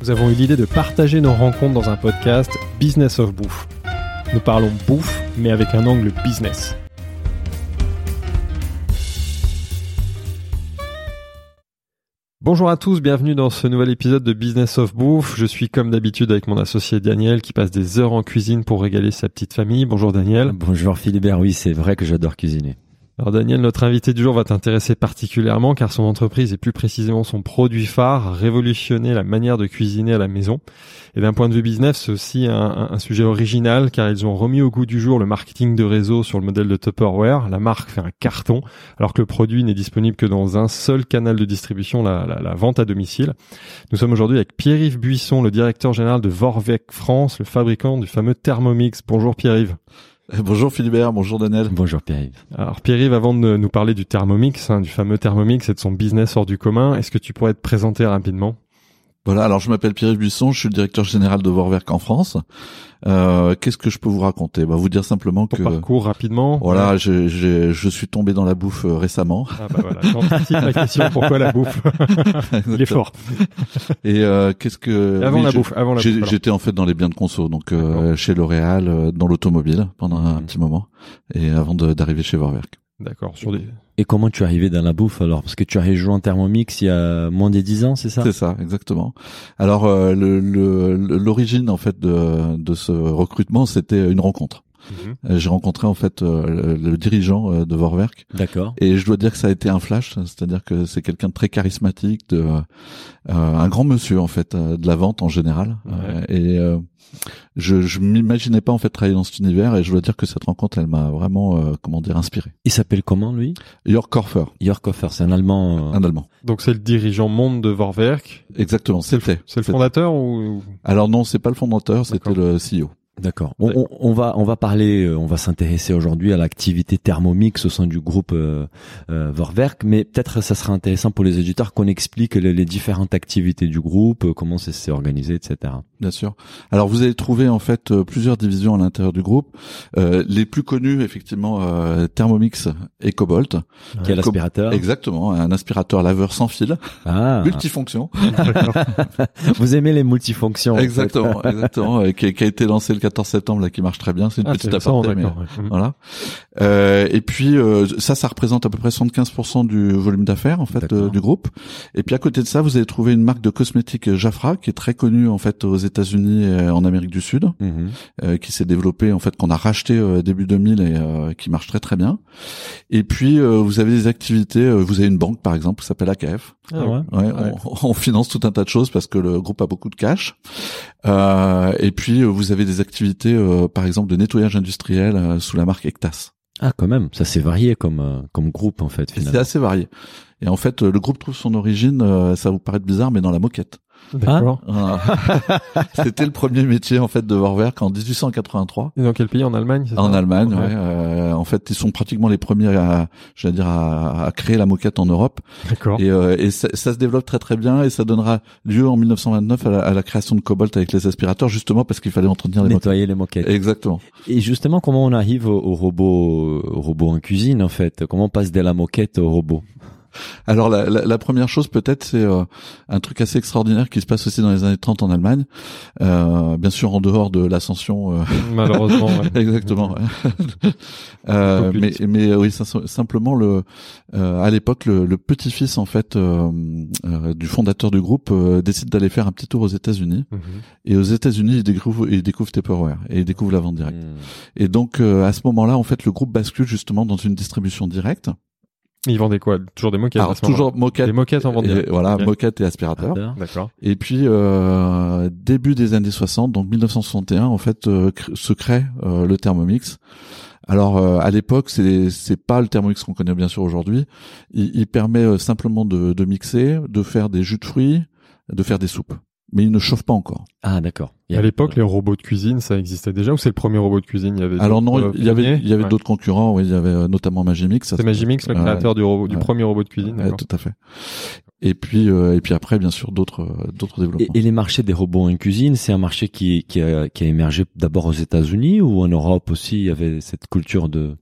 Nous avons eu l'idée de partager nos rencontres dans un podcast Business of Bouffe. Nous parlons bouffe, mais avec un angle business. Bonjour à tous, bienvenue dans ce nouvel épisode de Business of Bouffe. Je suis comme d'habitude avec mon associé Daniel qui passe des heures en cuisine pour régaler sa petite famille. Bonjour Daniel. Bonjour Philibert, oui c'est vrai que j'adore cuisiner. Alors Daniel, notre invité du jour va t'intéresser particulièrement car son entreprise et plus précisément son produit phare a révolutionné la manière de cuisiner à la maison. Et d'un point de vue business, c'est aussi un, sujet original car ils ont remis au goût du jour le marketing de réseau sur le modèle de Tupperware. La marque fait un carton alors que le produit n'est disponible que dans un seul canal de distribution, la, la vente à domicile. Nous sommes aujourd'hui avec Pierre-Yves Buisson, le directeur général de Vorvec France, le fabricant du fameux Thermomix. Bonjour Pierre-Yves. Bonjour Philibert, bonjour Daniel. Bonjour Pierre-Yves. Alors Pierre-Yves, avant de nous parler du Thermomix, hein, du fameux Thermomix et de son business hors du commun, est-ce que tu pourrais te présenter rapidement? Voilà, alors je m'appelle Pierre Buisson, je suis le directeur général de Vorwerk en France. Euh, Qu'est-ce que je peux vous raconter? Bah, Vous dire simplement Ton que... parcours rapidement. Voilà, ouais. je, je, je, suis tombé dans la bouffe euh, récemment. Ah bah voilà, j'anticipe la question, pourquoi la bouffe? Il est fort. Et euh, qu'est-ce que... Avant oui, la bouffe, avant la bouffe. J'étais en fait dans les biens de conso, donc euh, chez L'Oréal, euh, dans l'automobile, pendant un Mmh. petit moment, et avant d'arriver chez Vorwerk. D'accord, sur des... Et comment tu es arrivé dans la bouffe alors? Parce que tu as rejoint Thermomix il y a moins de 10 ans, c'est ça? C'est ça, exactement. Alors euh, l'origine en fait de, de ce recrutement, c'était une rencontre. Mmh. J'ai rencontré en fait euh, le, le, dirigeant euh, de Vorwerk. D'accord. Et je dois dire que ça a été un flash, c'est-à-dire que c'est quelqu'un de très charismatique, de euh, un grand monsieur en fait de la vente en général. Ouais. et je, je m'imaginais pas en fait travailler dans cet univers et je dois dire que cette rencontre elle m'a vraiment euh, comment dire inspiré. Il s'appelle comment lui? Jörg Korfer. Jörg Korfer, c'est un allemand. Un allemand. Donc c'est le dirigeant monde de Vorwerk? Exactement, c'était. C'est le fondateur ou Alors non, c'est pas le fondateur, c'était le CEO. D'accord. On, on, on, va on va parler, on va s'intéresser aujourd'hui à l'activité Thermomix au sein du groupe euh, euh, Vorwerk, mais peut-être ça sera intéressant pour les éditeurs qu'on explique les, les, différentes activités du groupe, comment ça s'est organisé, etc. Bien sûr. Alors vous allez trouver en fait euh, plusieurs divisions à l'intérieur du groupe. Euh, les plus connues effectivement euh, Thermomix et Cobalt, qui est l'aspirateur. Exactement, un aspirateur laveur sans fil, ah. multifonction. vous aimez les multifonctions Exactement, exactement, qui, qui a été lancé le 14 septembre là qui marche très bien c'est une ah, petite aparté mais ouais. voilà. Euh, et puis euh, ça ça représente à peu près 75% du volume d'affaires en fait euh, du groupe. Et puis à côté de ça vous allez trouver une marque de cosmétiques Jafra qui est très connue en fait aux États-Unis et en Amérique du Sud mm -hmm. qui s'est développée en fait qu'on a racheté début 2000 et qui marche très très bien. Et puis vous avez des activités vous avez une banque par exemple qui s'appelle AKF ah ouais. Ouais, on, on, finance tout un tas de choses parce que le groupe a beaucoup de cash. Et puis vous avez des activités euh, par exemple de nettoyage industriel euh, sous la marque Ectas. Ah quand même, ça c'est varié comme euh, comme groupe en fait C'est assez varié. Et en fait, le groupe trouve son origine, ça vous paraît bizarre, mais dans la moquette. D'accord. Ah. C'était le premier métier en fait de Vorwerk en 1883. Et dans quel pays? En Allemagne En ça? Allemagne, ouais. ouais. Euh, en fait, ils sont pratiquement les premiers à, j'allais dire, à, à, créer la moquette en Europe. D'accord. Et, euh, et ça, ça, se développe très très bien et ça donnera lieu en 1929 à la, à la création de Cobalt avec les aspirateurs, justement parce qu'il fallait entretenir les nettoyer moquettes. les moquettes. Exactement. Et justement, comment on arrive au, au robot, au robot en cuisine en fait? Comment on passe de la moquette au robot? Alors la, la, la, première chose peut-être c'est euh, un truc assez extraordinaire qui se passe aussi dans les années 30 en Allemagne, euh, bien sûr en dehors de l'ascension. Euh... Malheureusement. Ouais. Exactement. Ouais. Euh, mais mais oui simplement le euh, à l'époque le, le petit-fils en fait du fondateur du groupe décide d'aller faire un petit tour aux États-Unis Mhm. et aux États-Unis il découvre il découvre Tupperware et il découvre la vente directe. Mmh. Et donc à ce moment-là en fait le groupe bascule justement dans une distribution directe. Ils vendaient quoi? Toujours des moquettes Alors toujours moquettes. Des moquettes en vente et, Voilà, okay. moquettes et aspirateurs. D'accord. Et puis euh, début des années 60, donc 1961, en fait, euh, se crée euh, le Thermomix. Alors euh, à l'époque, c'est c'est pas le Thermomix qu'on connaît bien sûr aujourd'hui. Il, il, permet euh, simplement de, de mixer, de faire des jus de fruits, de faire des soupes. mais il ne chauffe pas encore. Ah d'accord. À l'époque, les robots de cuisine, ça existait déjà ou c'est le premier robot de cuisine? Il y avait alors non, il y avait il y avait ouais. d'autres concurrents. Oui, il y avait euh, notamment Magimix. C'est Magimix, le Ouais. créateur du robot, du Ouais. premier robot de cuisine. Tout à fait. Et puis et puis après, bien sûr, d'autres euh, d'autres Et, développements. et les marchés des robots en cuisine, c'est un marché qui, qui, a, qui a émergé d'abord aux États-Unis ou en Europe aussi Il y avait cette culture de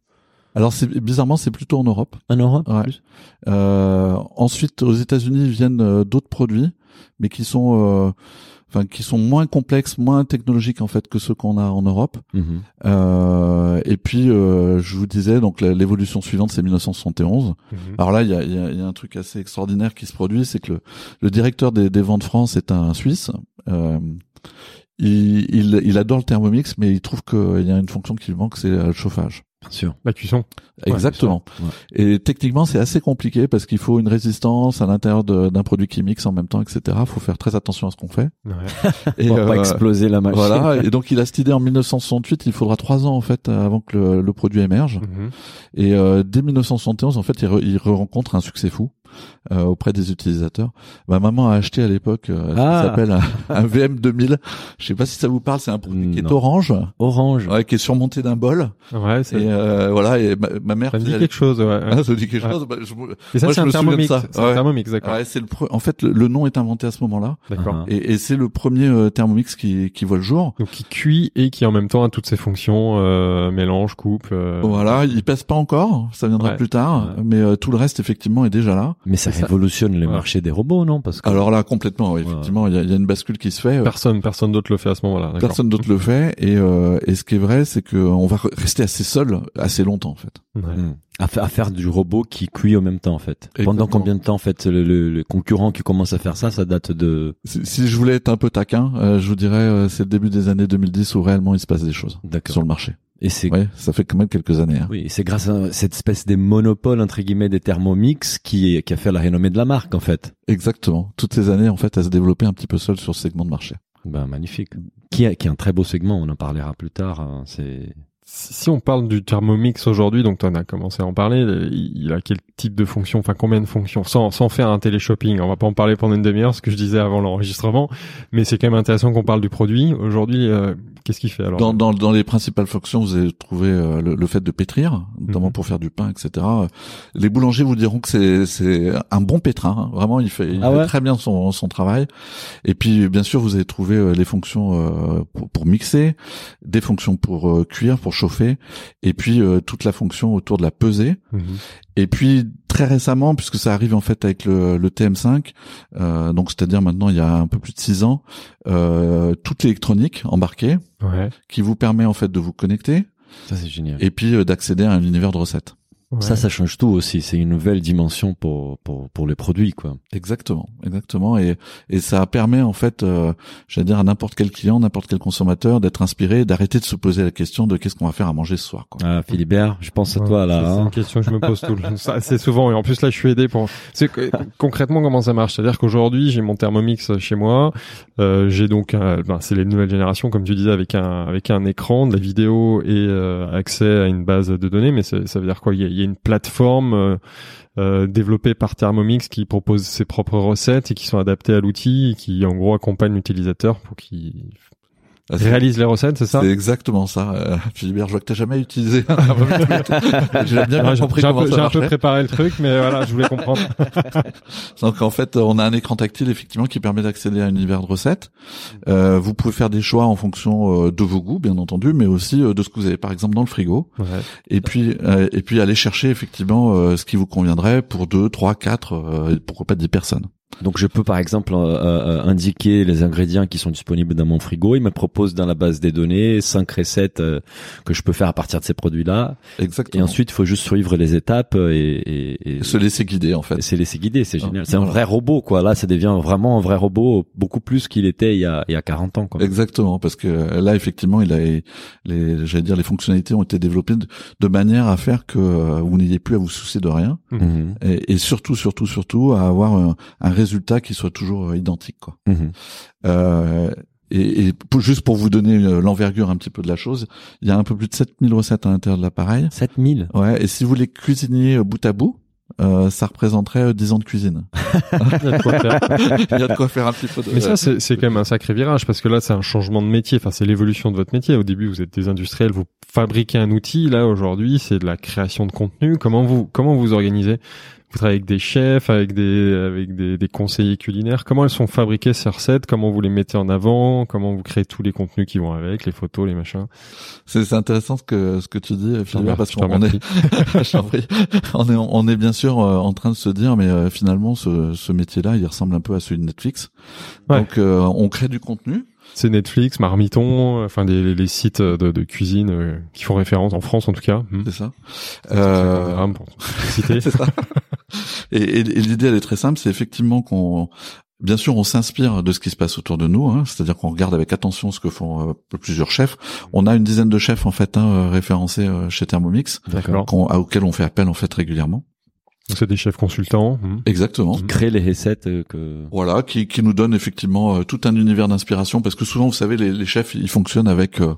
Alors c'est bizarrement, c'est plutôt en Europe. en Europe Ouais. plus? Euh, ensuite, aux États-Unis viennent euh, d'autres produits, mais qui sont, euh, enfin, qui sont moins complexes, moins technologiques en fait que ceux qu'on a en Europe. Mhm. Euh, et puis, euh, je vous disais, donc l'évolution suivante, c'est 1971. Mhm. Alors là, il y a, y a- y a un truc assez extraordinaire qui se produit, c'est que le, le directeur des, des ventes France est un Suisse. Euh, il, il, il adore le Thermomix, mais il trouve qu'il y a une fonction qui lui manque, c'est le chauffage. Bien sûr. La cuisson. Exactement. Ouais. Et techniquement, c'est assez compliqué parce qu'il faut une résistance à l'intérieur d'un produit qui mixe en même temps, etc. Il faut faire très attention à ce qu'on fait. Ouais. Et Pour pas euh, exploser la machine. voilà. Et donc, il a cette idée en 1968. Il faudra trois ans en fait avant que le, le produit émerge. Mhm. Et euh, dès 1971, en fait, il, re- il rencontre un succès fou euh, auprès des utilisateurs. Ma maman a acheté à l'époque euh, Ah. qui s'appelle un, un VM 2000. Je sais pas si ça vous parle. C'est un produit qui est orange, Orange. ouais, qui est surmonté d'un bol. Ouais, c'est- Et euh, voilà. Et ma, ma mère ça me dit quelque chose. Ouais. Ah, ça dit quelque Ouais. chose Bah, je- Et ça, Moi, je un me souviens de thermomix. ça. C'est un thermomix, d'accord. Ouais, c'est le pre- en fait le, le nom est inventé à ce moment-là D'accord. Et, et c'est le premier euh, Thermomix qui, qui voit le jour. Donc qui cuit et qui en même temps a toutes ses fonctions euh, mélange, coupe. euh, Voilà, il pèse pas encore, ça viendra plus tard, mais euh, tout le reste effectivement est déjà là. Mais ça ça. Révolutionne les Ouais. marchés des robots, non? Parce que Alors là complètement, oui, Ouais. effectivement, il y a, il y a une bascule qui se fait. Personne, personne d'autre le fait à ce moment-là. Personne d'autre le fait et, euh, et ce qui est vrai, c'est que on va re- rester assez seul assez longtemps en fait. Ouais. Hmm. à, à faire du robot qui cuit en même temps en fait. Pendant Exactement. combien de temps en fait le, le, le concurrent qui commence à faire ça, ça date de Si, si je voulais être un peu taquin, euh, je vous dirais euh, c'est le début des années 2010 où réellement il se passe des choses d'accord. sur le marché. Et c'est Ouais, ça fait quand même quelques années. hein. oui, c'est grâce à cette espèce de monopole entre guillemets des Thermomix qui qui a fait la renommée de la marque en fait. Exactement. Toutes ces années en fait à se développer un petit peu seul sur ce segment de marché. Ben magnifique. Qui a, qui est un très beau segment, on en parlera plus tard. hein, C'est Si on parle du Thermomix aujourd'hui, donc tu en as commencé à en parler, il il a quel type de fonction, enfin combien de fonctions, sans, sans faire un téléshopping, on va pas en parler pendant une demi-heure, ce que je disais avant l'enregistrement, mais c'est quand même intéressant qu'on parle du produit. Aujourd'hui, euh, qu'est-ce qu'il fait alors Dans, dans, dans les principales fonctions, vous avez trouvé euh, le, le fait de pétrir, notamment Mhm. pour faire du pain, etc. Les boulangers vous diront que c'est c'est un bon pétrin. hein. Vraiment, il fait, il Ah fait très bien son, son travail. Et puis, bien sûr, vous avez trouvé euh, les fonctions euh, pour, pour mixer, des fonctions pour euh, cuire, pour chauffer, et puis euh, toute la fonction autour de la pesée. Mhm. Et puis très récemment, puisque ça arrive en fait avec le, le TM5, euh, donc c'est-à-dire maintenant il y a un peu plus de six ans, euh, toute l'électronique embarquée Ouais. qui vous permet en fait de vous connecter ça c'est génial. et puis euh, d'accéder à un univers de recettes. Ouais. Ça, ça change tout aussi. C'est une nouvelle dimension pour pour pour les produits, quoi. Exactement, exactement, et et ça permet en fait, euh, j'allais dire à n'importe quel client, n'importe quel consommateur d'être inspiré, d'arrêter de se poser la question de qu'est-ce qu'on va faire à manger ce soir. Quoi. Ah, Philibert, je pense à Ouais, toi là. C'est hein. une question que je me pose tout le ça, assez souvent et en plus là je suis aidé pour. C'est que, concrètement comment ça marche? C'est-à-dire qu'aujourd'hui j'ai mon Thermomix chez moi, euh, j'ai donc un- ben, c'est les nouvelles générations comme tu disais avec un avec un écran, de la vidéo et euh, accès à une base de données. Mais ça, veut dire quoi? Il y, a, y a une plateforme euh, euh, développée par Thermomix qui propose ses propres recettes et qui sont adaptées à l'outil et qui en gros accompagne l'utilisateur pour qu'il réalise les recettes, c'est ça C'est exactement ça. Euh, Philibert, je vois que t'as jamais utilisé. un J'ai bien Ouais, J'ai compris j'ai un, comment peu, ça j'ai un peu marchait. préparé le truc, mais voilà, je voulais comprendre. Donc en fait, on a un écran tactile effectivement qui permet d'accéder à un univers de recettes. Euh, vous pouvez faire des choix en fonction euh, de vos goûts, bien entendu, mais aussi euh, de ce que vous avez par exemple dans le frigo. Ouais. Et puis euh, et puis aller chercher effectivement euh, ce qui vous conviendrait pour deux, trois, quatre, euh, pourquoi pas dix personnes. Donc je peux par exemple euh, euh, indiquer les ingrédients qui sont disponibles dans mon frigo. Il me propose dans la base des données cinq recettes euh, que je peux faire à partir de ces produits-là. Et Exactement. ensuite, il faut juste suivre les étapes et, et, et, se laisser guider en fait. et c'est laisser guider. C'est Ah, génial. C'est un vrai robot, quoi. Là, ça devient vraiment un vrai robot, beaucoup plus qu'il était il y a, il y a 40 ans, quoi. Exactement, parce que euh, là effectivement, il a les, j'allais dire, les fonctionnalités ont été développées de, de manière à faire que euh, vous n'ayez plus à vous soucier de rien, Mhm. et, et surtout, surtout, surtout, à avoir un, un résultat qui soit toujours euh, identique, quoi. Mhm. Euh, et, et pour- juste pour vous donner euh, l'envergure un petit peu de la chose, il y a un peu plus de 7000 recettes à l'intérieur de l'appareil. 7000. Ouais, et si vous les cuisiniez bout à bout, euh, ça représenterait 10 ans de cuisine. Il y a de quoi faire. Il y a de quoi faire un petit peu de... Mais ça, c'est c'est quand même un sacré virage parce que là, c'est un changement de métier. Enfin, c'est l'évolution de votre métier. Au début, vous êtes des industriels, vous fabriquez un outil. Là, aujourd'hui, c'est de la création de contenu. Comment vous comment vous organisez? Vous travaillez avec des chefs, avec des avec des, des conseillers culinaires. Comment elles sont fabriquées ces recettes? Comment vous les mettez en avant? Comment vous créez tous les contenus qui vont avec, les photos, les machins? C'est intéressant ce que ce que tu dis, Philibert, parce Je te qu'on est, on est on est bien sûr euh, en train de se dire, mais euh, finalement ce ce métier-là, il ressemble un peu à celui de Netflix. Ouais. Donc euh, on crée du contenu. C'est Netflix, Marmiton, enfin des les sites de, de cuisine euh, qui font référence en France en tout cas. Hmm. C'est ça. Euh, c'est ça. Et, et- et l'idée, elle est très simple, c'est effectivement qu'on, bien sûr, on s'inspire de ce qui se passe autour de nous, hein, c'est-à-dire qu'on regarde avec attention ce que font euh, plusieurs chefs. On a une dizaine de chefs en fait hein, référencés euh, chez Thermomix, auxquels on fait appel en fait régulièrement. C'est des chefs consultants. hmm. Exactement. Qui crée les recettes euh, que. Voilà, qui, qui nous donne effectivement euh, tout un univers d'inspiration parce que souvent, vous savez, les, les chefs, ils fonctionnent avec, euh,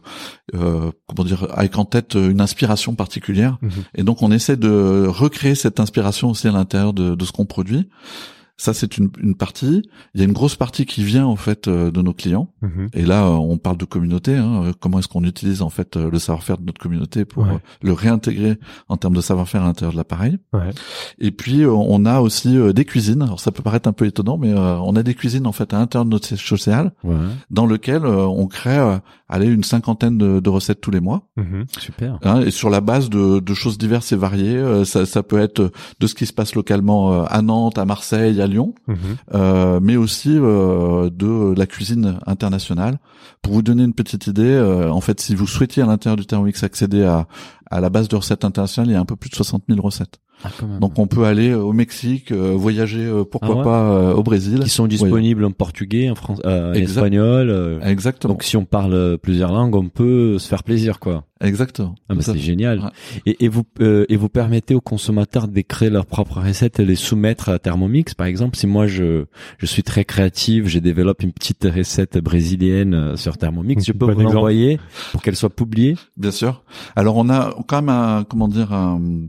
euh, comment dire, avec en tête une inspiration particulière, Mhm. et donc on essaie de recréer cette inspiration aussi à l'intérieur de, de ce qu'on produit. Ça, c'est une, une partie. Il y a une grosse partie qui vient en fait euh, de nos clients. Mhm. Et là, euh, on parle de communauté. Hein. Euh, Comment est-ce qu'on utilise en fait le savoir-faire de notre communauté pour Ouais. le réintégrer en termes de savoir-faire à l'intérieur de l'appareil. Ouais. Et puis on a aussi des cuisines. Alors ça peut paraître un peu étonnant, mais on a des cuisines en fait à l'intérieur de notre siège social, Ouais. dans lequel on crée, allez, une cinquantaine de, de recettes tous les mois, Mhm. Super. hein, et sur la base de, de choses diverses et variées. Euh, ça, ça peut être de ce qui se passe localement euh, à Nantes, à Marseille, à Lyon, Mhm. euh, mais aussi euh, de la cuisine internationale. Pour vous donner une petite idée, euh, en fait, si vous souhaitiez à l'intérieur du Thermomix accéder à, à la base de recettes internationales, il y a un peu plus de 60 000 recettes. Ah. Donc on peut aller au Mexique, euh, voyager, euh, pourquoi Ah ouais pas euh, au Brésil. qui sont disponibles en portugais, en français, euh, en Exact. espagnol. euh, Exactement. donc si on parle euh, plusieurs langues, on peut se faire plaisir, quoi. Exactement. Ah, à c'est génial. Ouais. Et, et vous euh, et vous permettez aux consommateurs d'écrire leurs propres recettes et les soumettre à Thermomix, par exemple? Si moi je je suis très créative, je développe une petite recette brésilienne euh, sur Thermomix, je peux Bon vous l'envoyer pour qu'elle soit publiée? Bien sûr. Alors on a quand même un, comment dire, un, euh,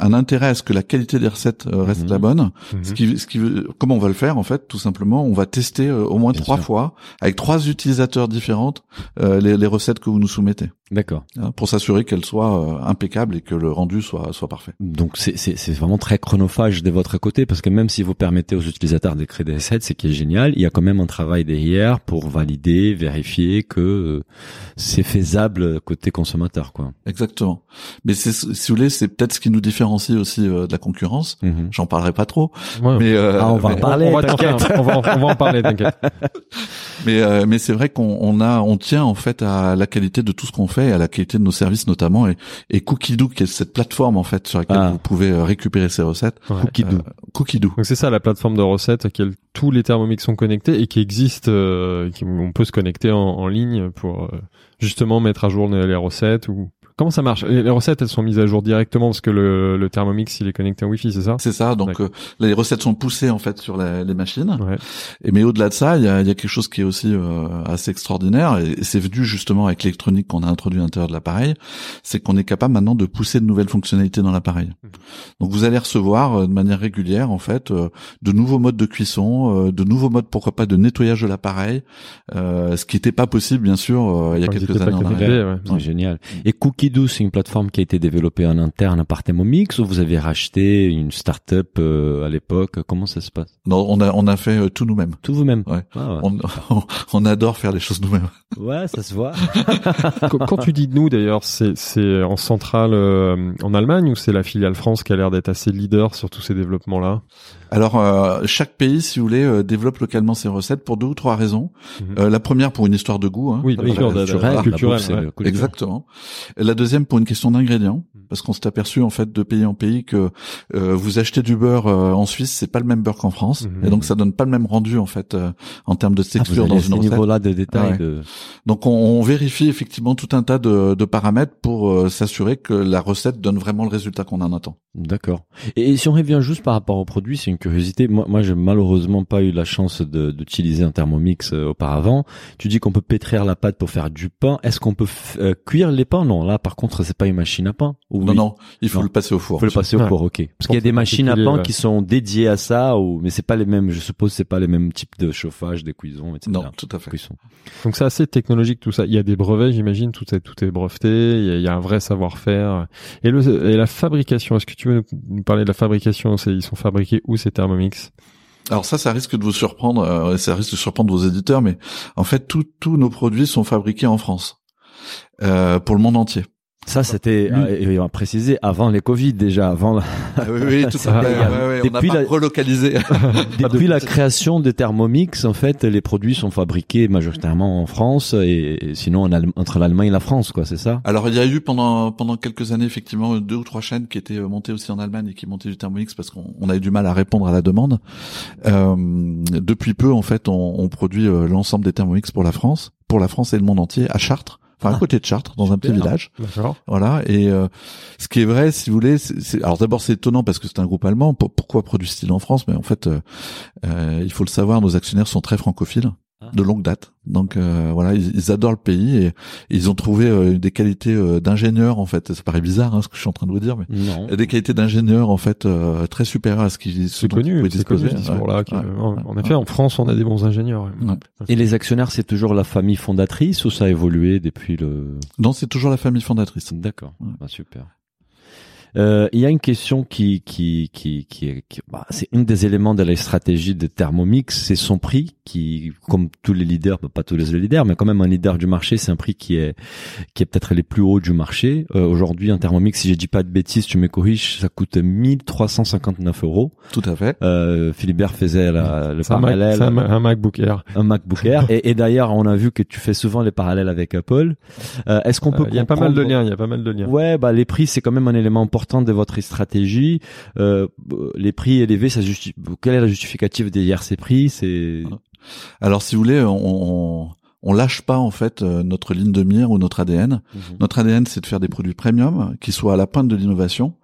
un intérêt à ce que la qualité des recettes euh, reste Mhm. la bonne. Mhm. Ce qui, ce qui, comment on va le faire en fait Tout simplement, on va tester euh, au moins Bien trois sûr. fois avec trois utilisateurs différentes euh, les, les recettes que vous nous soumettez, D'accord. hein, pour s'assurer qu'elles soient euh, impeccables et que le rendu soit soit parfait. Donc c'est c'est c'est vraiment très chronophage de votre côté parce que même si vous permettez aux utilisateurs d'écrire des recettes, c'est qui est génial, il y a quand même un travail derrière pour valider, vérifier que euh, c'est faisable côté consommateur, quoi. Exactement. Mais c'est, si vous voulez, c'est peut-être ce qui nous différencie aussi euh, de la concurrence. Mhm. J'en parlerai pas trop, Ouais. mais euh, Ah, on va en parler, on va, t'inquiète. un- on, va, en- on va en parler, t'inquiète. Mais euh, mais c'est vrai qu'on on a on tient en fait à la qualité de tout ce qu'on fait, à la qualité de nos services notamment et, et Cookidoo qui est cette plateforme en fait sur laquelle Ah. vous pouvez euh, récupérer ces recettes. Ouais. Cookidoo. Euh, Cookidoo. Donc c'est ça la plateforme de recettes à laquelle tous les Thermomix sont connectés et qui existe, euh, qui, on peut se connecter en, en ligne pour euh, justement mettre à jour les, les recettes ou comment ça marche? Les, les recettes elles sont mises à jour directement parce que le, le Thermomix il est connecté en Wi-Fi c'est ça? C'est ça. Donc euh, les recettes sont poussées en fait sur la- les machines. Ouais. Et mais au-delà de ça, il y a, il y a quelque chose qui est aussi euh, assez extraordinaire et c'est venu justement avec l'électronique qu'on a introduit à l'intérieur de l'appareil, c'est qu'on est capable maintenant de pousser de nouvelles fonctionnalités dans l'appareil. Donc vous allez recevoir euh, de manière régulière en fait euh, de nouveaux modes de cuisson, euh, de nouveaux modes pourquoi pas de nettoyage de l'appareil, euh, ce qui n'était pas possible bien sûr euh, il y a Quand quelques années arrière. ouais. C'est génial. Et Cookidoo, c'est une plateforme qui a été développée en interne par Thermomix ou vous avez racheté une start-up euh, à l'époque Comment ça se passe? Non, on a on a fait euh, tout nous-mêmes. Tout vous-même? Ouais. Ah ouais. On, on adore faire les choses nous-mêmes. Ouais, ça se voit. quand, quand tu dis nous d'ailleurs c'est c'est en centrale euh, en Allemagne ou c'est la filiale France qui a l'air d'être assez leader sur tous ces développements là Alors euh, chaque pays, si vous voulez, euh, développe localement ses recettes pour deux ou trois raisons. Mhm. Euh, la première pour une histoire de goût. Hein, Oui, Ça, bien ça, sûr, ça, de- de- ça, culturel, voilà. culturel, bouffe, c'est ouais. Exactement. La deuxième pour une question d'ingrédients, parce qu'on s'est aperçu en fait de pays en pays que euh, vous achetez du beurre euh, en Suisse, c'est pas le même beurre qu'en France, Mhm. et donc ça donne pas le même rendu en fait euh, en termes de Ah, texture dans une ce recette. niveau-là de détail. Ouais. de... Donc on, on vérifie effectivement tout un tas de, de paramètres pour s'assurer que la recette donne vraiment le résultat qu'on en attend. D'accord. Et, et si on revient juste par rapport au produit, c'est une une curiosité. Moi, moi, j'ai malheureusement pas eu la chance d'utiliser un Thermomix euh, auparavant. Tu dis qu'on peut pétrir la pâte pour faire du pain. Est-ce qu'on peut euh, cuire les pains? Non, là, par contre, c'est pas une machine à pain. Ou Non, oui non, il faut Non. le passer au four. Faut le passer au Ouais. four, ok. Parce qu'il y a des machines à pain ouais. qui sont dédiées à ça, ou mais c'est pas les mêmes. Je suppose c'est pas les mêmes types de chauffage, des cuisons, etc. Non, tout à fait. Cuisson. Donc c'est assez technologique tout ça. Il y a des brevets, j'imagine, tout est tout est breveté. Il y a, il y a un vrai savoir-faire. Et le et la fabrication. Est-ce que tu veux nous- parler de la fabrication? Ils sont fabriqués où Alors ça, ça risque de vous surprendre, euh, ça risque de surprendre vos éditeurs, mais en fait, tous tous nos produits sont fabriqués en France, euh, pour le monde entier. Ça, c'était, euh, et on va préciser, avant les Covid déjà, avant la- Ah oui, oui, tout Ça, à fait. il Ouais, ouais, on pas la- relocalisé. Depuis la création des Thermomix, en fait, les produits sont fabriqués majoritairement en France et, et sinon en Allem- entre l'Allemagne et la France, quoi, c'est ça? Alors il y a eu pendant pendant quelques années effectivement deux ou trois chaînes qui étaient euh, montées aussi en Allemagne et qui montaient du Thermomix parce qu'on on a eu du mal à répondre à la demande. Euh, depuis peu en fait on, on produit euh, l'ensemble des Thermomix pour la France, pour la France et le monde entier à Chartres, enfin à Ah, côté de Chartres dans un petit village. D'accord. Voilà. Et euh, ce qui est vrai, si vous voulez, c'est alors d'abord c'est étonnant parce que c'est un groupe allemand. Pour- Pourquoi produit-il en France? Mais en fait, euh, euh, il faut le savoir, nos actionnaires sont très francophiles. De longue date. Donc euh, voilà, ils, ils adorent le pays et, ils ont trouvé euh, des qualités euh, d'ingénieurs en fait. Ça paraît bizarre hein, ce que je suis en train de vous dire, mais Non. des qualités d'ingénieurs en fait euh, très supérieures à ce qu'ils ce C'est dont ils connu, pouvaient c'est connu ce discours-là. Ouais, en, ouais, en ouais. effet, en France, on a des bons ingénieurs. Ouais. Et les actionnaires, c'est toujours la famille fondatrice ou ça a évolué depuis le Non, c'est toujours la famille fondatrice. D'accord, Ouais. Bah, super. Euh, Il y a une question qui qui qui qui, bah, c'est une des éléments de la stratégie de Thermomix, c'est son prix qui, comme tous les leaders, bah, pas tous les leaders, mais quand même un leader du marché, c'est un prix qui est qui est peut-être les plus hauts du marché. Euh, Aujourd'hui, un Thermomix, si je dis pas de bêtises, tu me corriges, ça coûte 1359 euros. Tout à fait. Euh, Philibert faisait la, le un, parallèle, un Ma- un MacBook Air. un MacBook Air. et, et d'ailleurs, on a vu que tu fais souvent les parallèles avec Apple. Euh, Est-ce qu'on peut Euh, Il y a pas mal de liens. Il y a pas mal de liens. Ouais, bah les prix c'est quand même un élément important de votre stratégie. Euh, les prix élevés, ça justifie. Quelle est la justificative derrière ces prix? C'est Alors si vous voulez, on, on, on lâche pas en fait euh, notre ligne de mire ou notre ADN. Notre ADN, c'est de faire des produits premium qui soient à la pointe de l'innovation.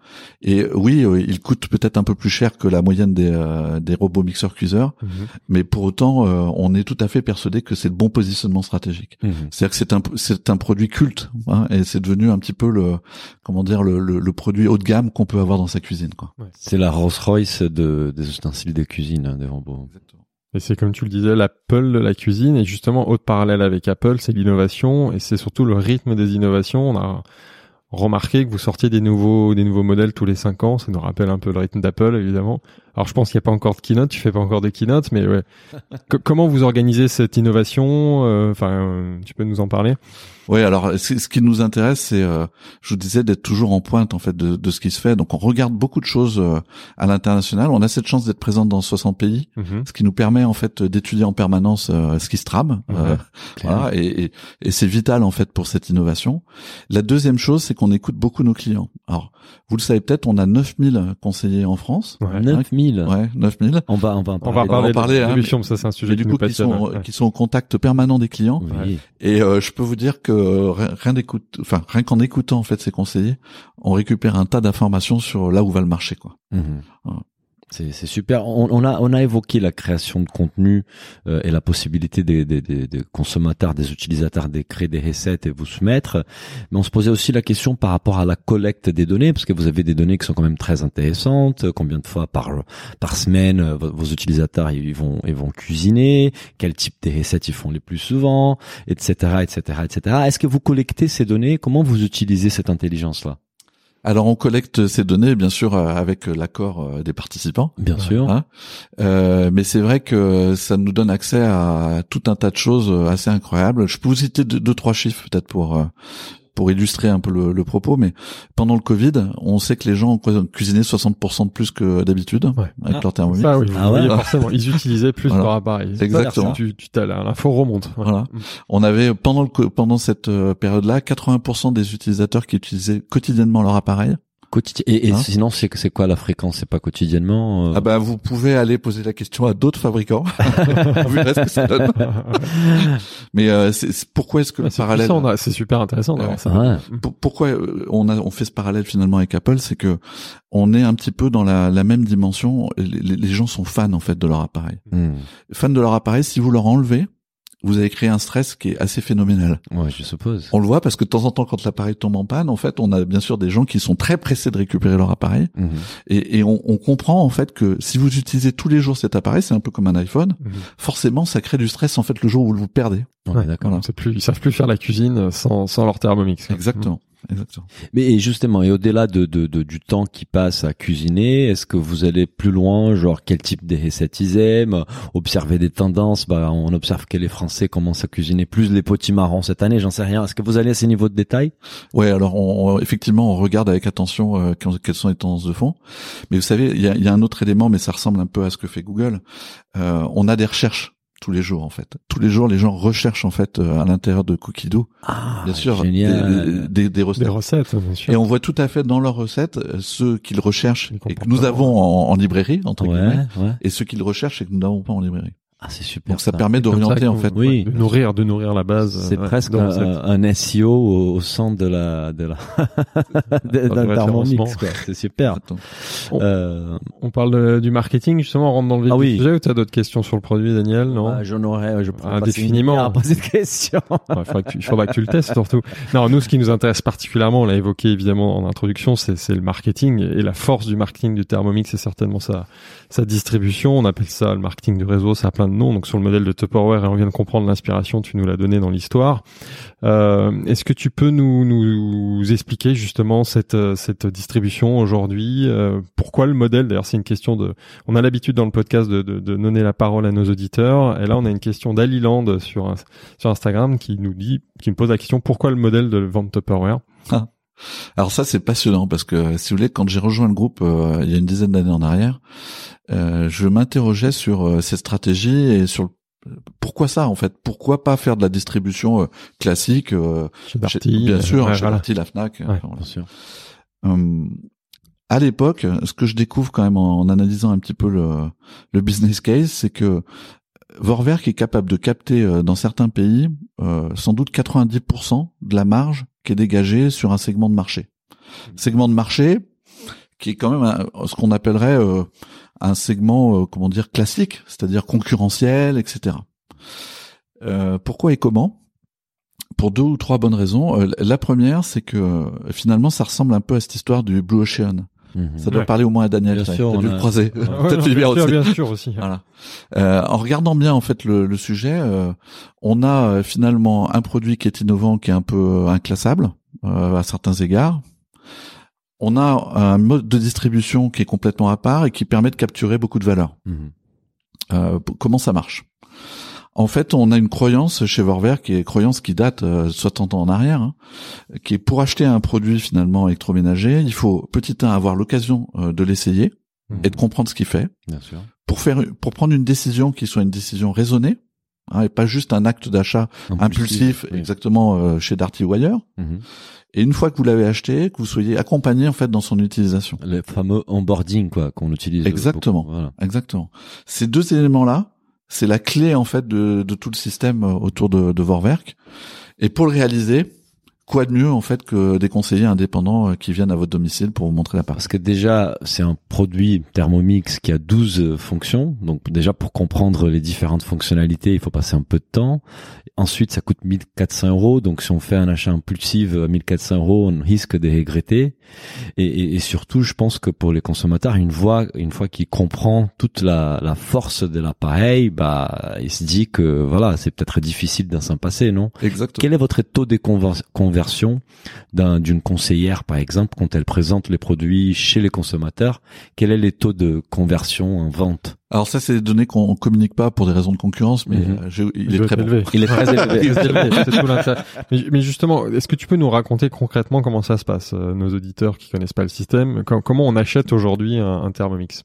Et oui, euh, ils coûtent peut-être un peu plus cher que la moyenne des, euh, des robots mixeurs cuiseurs, Mhm. mais pour autant, euh, on est tout à fait persuadé que c'est le bon positionnement stratégique. Mhm. C'est-à-dire que c'est un c'est un produit culte hein, et c'est devenu un petit peu le comment dire le, le, le produit haut de gamme qu'on peut avoir dans sa cuisine quoi. c'est la Rolls Royce de, des ustensiles de cuisine, hein, des robots. Et c'est comme tu le disais, l'Apple de la cuisine. Et justement, autre parallèle avec Apple, c'est l'innovation et c'est surtout le rythme des innovations. On a remarqué que vous sortiez des nouveaux, des nouveaux modèles tous les cinq ans. Ça nous rappelle un peu le rythme d'Apple, évidemment. Alors, je pense qu'il n'y a pas encore de keynote. Tu fais pas encore de keynote, mais ouais. Co- comment vous organisez cette innovation? Euh, Enfin, tu peux nous en parler? Oui, alors ce qui nous intéresse, c'est, euh, je vous disais, d'être toujours en pointe en fait de, de ce qui se fait. Donc on regarde beaucoup de choses euh, à l'international. On a cette chance d'être présente dans 60 pays, Mhm. ce qui nous permet en fait d'étudier en permanence euh, ce qui se trame. Euh, voilà, et, et, et c'est vital en fait pour cette innovation. La deuxième chose, c'est qu'on écoute beaucoup nos clients. Alors, vous le savez peut-être, on a 9000 conseillers en France. Ouais. 9000. Ouais, 9000. On va on va en On va parler. parler, parler, de hein, l'évolution, ça c'est un sujet Mais du coup, nous qui sont, ouais. qui sont au contact permanent des clients. Oui. Et euh, je peux vous dire que euh, rien d'écoute, enfin rien qu'en écoutant en fait ces conseillers, on récupère un tas d'informations sur là où va le marché quoi. Mhm. C'est super. On, on a on a évoqué la création de contenu euh, et la possibilité des, des, des, des consommateurs, des utilisateurs de créer des recettes et vous soumettre. Mais on se posait aussi la question par rapport à la collecte des données, parce que vous avez des données qui sont quand même très intéressantes. Combien de fois par par semaine euh, vos, vos utilisateurs ils vont ils vont cuisiner? Quel type de recettes ils font les plus souvent, etc., etc., etc. Est-ce que vous collectez ces données? Comment vous utilisez cette intelligence là Alors on collecte ces données bien sûr euh, avec l'accord euh, des participants. Bien sûr. Hein Euh, mais c'est vrai que ça nous donne accès à tout un tas de choses assez incroyables. Je peux vous citer deux, deux trois chiffres peut-être pour pour illustrer un peu le, le propos. Mais pendant le Covid, on sait que les gens ont cuisiné 60% de plus que d'habitude Ouais. avec Ah, leur thermomix. Ça, oui, Ah ouais forcément, ils utilisaient plus Voilà. leur appareil. Exactement. Tu, tu l'info remonte. Voilà. On avait pendant le pendant cette euh, période-là 80% des utilisateurs qui utilisaient quotidiennement leur appareil. Quotidien. Et, et Hein sinon, c'est c'est quoi la fréquence? C'est pas quotidiennement euh? Ah bah vous pouvez aller poser la question à d'autres fabricants. On verra ce que ça donne. Mais euh, c'est- c'est- pourquoi est-ce que le C'est parallèle c'est super intéressant d'avoir ça. Ouais. Pour- pourquoi euh, on a on fait ce parallèle finalement avec Apple, c'est que on est un petit peu dans la, la même dimension. Les, les- les gens sont fans en fait de leur appareil. Hmm. Fans de leur appareil, si vous leur enlevez, vous avez créé un stress qui est assez phénoménal. Ouais, je suppose. On le voit parce que de temps en temps, quand l'appareil tombe en panne, en fait, on a bien sûr des gens qui sont très pressés de récupérer leur appareil, Mhm. et, et on, on comprend en fait que si vous utilisez tous les jours cet appareil, c'est un peu comme un iPhone. Mhm. Forcément, ça crée du stress en fait le jour où vous le perdez. Ouais, Ouais, d'accord. Voilà. Plus, ils savent plus faire la cuisine sans, sans leur thermomix. Exactement. Exactement. Mais et justement, et au-delà de, de, de- du temps qui passe à cuisiner, est-ce que vous allez plus loin, genre quel type de recettes ils aiment, observer des tendances Bah, on observe que les Français commencent à cuisiner plus les potimarrons cette année. J'en sais rien. Est-ce que vous allez à ces niveaux de détail? Ouais, alors on, on- effectivement, on regarde avec attention euh, quelles sont les tendances de fond. Mais vous savez, il y a, y a un autre élément, mais ça ressemble un peu à ce que fait Google. Euh, on a des recherches tous les jours en fait. Tous les jours, les gens recherchent en fait euh, à l'intérieur de Cookie-Doo, Ah, bien sûr, des, des, des recettes. Des recettes, bien sûr. Et on voit tout à fait dans leurs recettes euh, ceux qu'ils recherchent et que nous avons en, en librairie entre guillemets, Ouais, ouais. et ceux qu'ils recherchent et que nous n'avons pas en librairie. Ah, c'est super. Donc ça ça. permet d'orienter en fait. Oui. de nourrir, de nourrir la base. C'est euh, presque un, SEO au, au centre de la de la. C'est super. On- Euh, On parle de- du marketing, justement, on rentre dans le vif Ah du oui. sujet ou t'as d'autres questions sur le produit, Daniel Non ah, J'en aurais. Je pourrais Ah, passer une définiment. demi-heure à poser de questions. Il faudra, que tu, que le testes surtout. Non, nous, ce qui nous intéresse particulièrement, on l'a évoqué évidemment en introduction, c'est c'est le marketing et la force du marketing du Thermomix, c'est certainement sa, sa distribution. On appelle ça le marketing du réseau, ça a plein de noms. Donc sur le modèle de Tupperware, et on vient de comprendre l'inspiration, tu nous l'as donné dans l'histoire. Euh, Est-ce que tu peux nous, expliquer justement cette, euh, distribution aujourd'hui euh, Pourquoi le modèle? D'ailleurs, c'est une question de. On a l'habitude dans le podcast de, donner la parole à nos auditeurs, et là, on a une question d'Aliland sur sur Instagram qui nous dit, qui me pose la question pourquoi le modèle de vente Tupperware? Alors ça c'est passionnant parce que si vous voulez quand j'ai rejoint le groupe euh, il y a une dizaine d'années en arrière, euh, je m'interrogeais sur euh, cette stratégie et sur le- pourquoi ça en fait? Pourquoi pas faire de la distribution euh, classique euh, Chez Darty, Bien euh, sûr, ouais, chez voilà. Darty, la Fnac. euh, Ouais. enfin. Bien sûr. Euh, à l'époque, ce que je découvre quand même en, en analysant un petit peu le, le business case, c'est que Vorwerk est capable de capter euh, dans certains pays euh, sans doute 90% de la marge qui est dégagée sur un segment de marché. Segment de marché qui est quand même un- ce qu'on appellerait euh, un segment, euh, comment dire, classique, c'est-à-dire concurrentiel, etc. Euh, pourquoi et comment? Pour deux ou trois bonnes raisons. Euh, la première, c'est que finalement, ça ressemble un peu à cette histoire du Blue Ocean. Mhm. Ça doit Ouais. parler au moins à Daniel. Bien sûr, T'as on dû a- le croiser. Ouais. Non, bien, sûr, aussi. bien sûr aussi. Voilà. Euh, en regardant bien en fait le, le sujet, euh, on a euh, finalement un produit qui est innovant, qui est un peu euh, inclassable euh, à certains égards. On a un mode de distribution qui est complètement à part et qui permet de capturer beaucoup de valeur. Mhm. Euh, comment ça marche? En fait, on a une croyance chez Vorwerk, qui est une croyance qui date euh, 60 ans en arrière, hein, qui est pour acheter un produit finalement électroménager, il faut petit un avoir l'occasion euh, de l'essayer et de comprendre ce qu'il fait Bien sûr. pour faire pour prendre une décision qui soit une décision raisonnée hein, et pas juste un acte d'achat impulsif oui. exactement euh, chez Darty ou ailleurs. Mhm. Et une fois que vous l'avez acheté, que vous soyez accompagné en fait dans son utilisation. Le fameux onboarding quoi qu'on utilise. Exactement. Voilà. Exactement. Ces deux éléments-là, c'est la clé en fait de, de tout le système euh, autour de, de Vorwerk. Et pour le réaliser, quoi de mieux en fait que des conseillers indépendants euh, qui viennent à votre domicile pour vous montrer l'appareil. Parce que déjà, c'est un produit Thermomix qui a 12 fonctions. Donc déjà, pour comprendre les différentes fonctionnalités, il faut passer un peu de temps. Ensuite, ça coûte 1400 euros. Donc si on fait un achat impulsif à 1400 euros, on risque de regretter. Et, et, et surtout, je pense que pour les consommateurs, une fois, une fois qu'ils comprend toute la, la force de l'appareil, bah, il se dit que voilà, c'est peut-être difficile d'en s'en passer, non? Exactement. quel est votre taux de conver- conversion d'un- d'une conseillère, par exemple, quand elle présente les produits chez les consommateurs Quel est les taux de conversion en vente? Alors ça, c'est des données qu'on on communique pas pour des raisons de concurrence, mais Mhm. euh, il, est très bon. élevé. Il est très élevé. Il est élevé, c'est tout l'intérêt. mais, mais justement, est-ce que tu peux nous raconter concrètement comment ça se passe, euh, nos auditeurs qui connaissent pas le système, com- comment on achète aujourd'hui un, un Thermomix?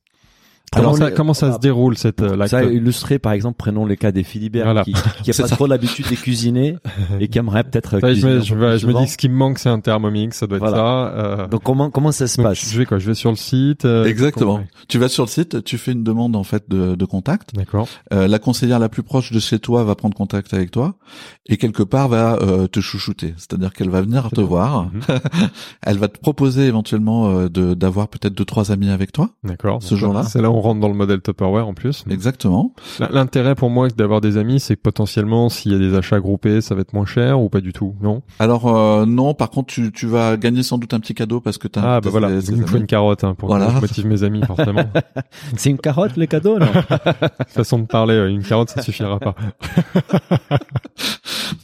Comment, Alors, ça, comment ça se déroule cette euh, l'acte? Ça illustré, par exemple, prenons les cas des Philibert Voilà. qui, qui a pas ça. trop l'habitude de cuisiner et qui aimerait peut-être Ça, je, cuisiner me, je, me- je dis ce qui me manque c'est un thermomix, ça doit être Voilà. ça. Euh, Donc comment comment ça se donc, passe? je vais quoi? Je vais sur le site. euh, Exactement. comment- Tu vas sur le site, tu fais une demande en fait de, de contact. D'accord. Euh, la conseillère la plus proche de chez toi va prendre contact avec toi et quelque part va euh, te chouchouter. C'est-à-dire qu'elle va venir te bien. voir. Mhm. Elle va te proposer éventuellement euh, de d'avoir peut-être deux trois amis avec toi. D'accord. Ce jour-là C'est là où on rentre dans le modèle Tupperware en plus. Exactement. L'intérêt pour moi d'avoir des amis, c'est que potentiellement, s'il y a des achats groupés, ça va être moins cher ou pas du tout, non? Alors euh, non, par contre tu, tu vas gagner sans doute un petit cadeau parce que tu Ah bah voilà, il me faut une carotte hein, pour Voilà. que je motive mes amis forcément. C'est une carotte les cadeaux non? Façon de parler, une carotte ça suffira pas.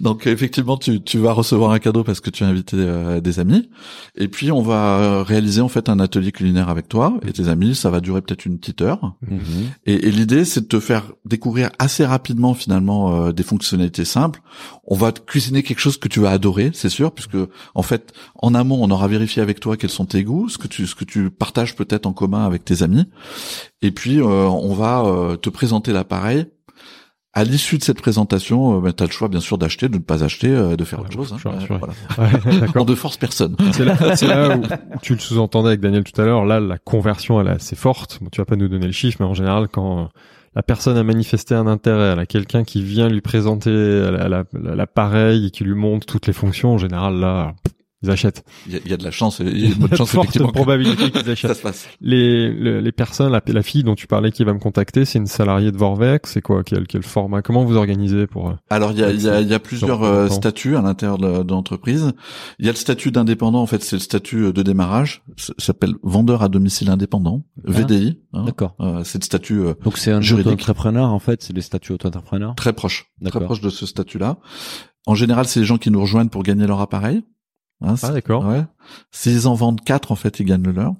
Donc effectivement, tu, tu vas recevoir un cadeau parce que tu as invité euh, des amis. Et puis on va réaliser en fait un atelier culinaire avec toi et tes amis. Ça va durer peut-être une petite Mhm. Et, et l'idée, c'est de te faire découvrir assez rapidement finalement euh, des fonctionnalités simples. On va te cuisiner quelque chose que tu vas adorer, c'est sûr, puisque en fait, en amont, on aura vérifié avec toi quels sont tes goûts, ce que tu ce que tu partages peut-être en commun avec tes amis. Et puis euh, on va euh, te présenter l'appareil. À l'issue de cette présentation, euh, ben, tu as le choix bien sûr d'acheter, de ne pas acheter, euh, de faire Ah, autre chose. je suis hein. rassuré. voilà. Ouais, On D'accord. ne force personne. C'est là, c'est là où tu le sous-entendais avec Daniel tout à l'heure. Là, la conversion, elle est assez forte. Bon, tu vas pas nous donner le chiffre, mais en général, quand euh, la personne a manifesté un intérêt, elle a quelqu'un qui vient lui présenter la- la- la- l'appareil et qui lui montre toutes les fonctions, en général, là, ils achètent. Il y a, il y a de la chance, il y a une bonne chance forte effectivement. probabilité qu'ils achètent. Ça se passe. Les, le- les personnes, la, la fille dont tu parlais qui va me contacter, c'est une salariée de Vorvex, c'est quoi? Quel, quel format? Comment vous organisez pour euh, Alors il y a, il y a, il y a plusieurs euh, statuts à l'intérieur de, l'entreprise. Il y a le statut d'indépendant, en fait c'est le statut de démarrage, ça s'appelle vendeur à domicile indépendant, VDI. hein. D'accord. Euh, c'est le statut euh, Donc c'est un Juridique. auto-entrepreneur en fait, c'est les statuts auto-entrepreneurs? très proche, très proche de ce statut-là. En général, c'est les gens qui nous rejoignent pour gagner leur appareil. Hein, c'est- Ah d'accord. ouais. S'ils en vendent quatre, en fait, ils gagnent le leur.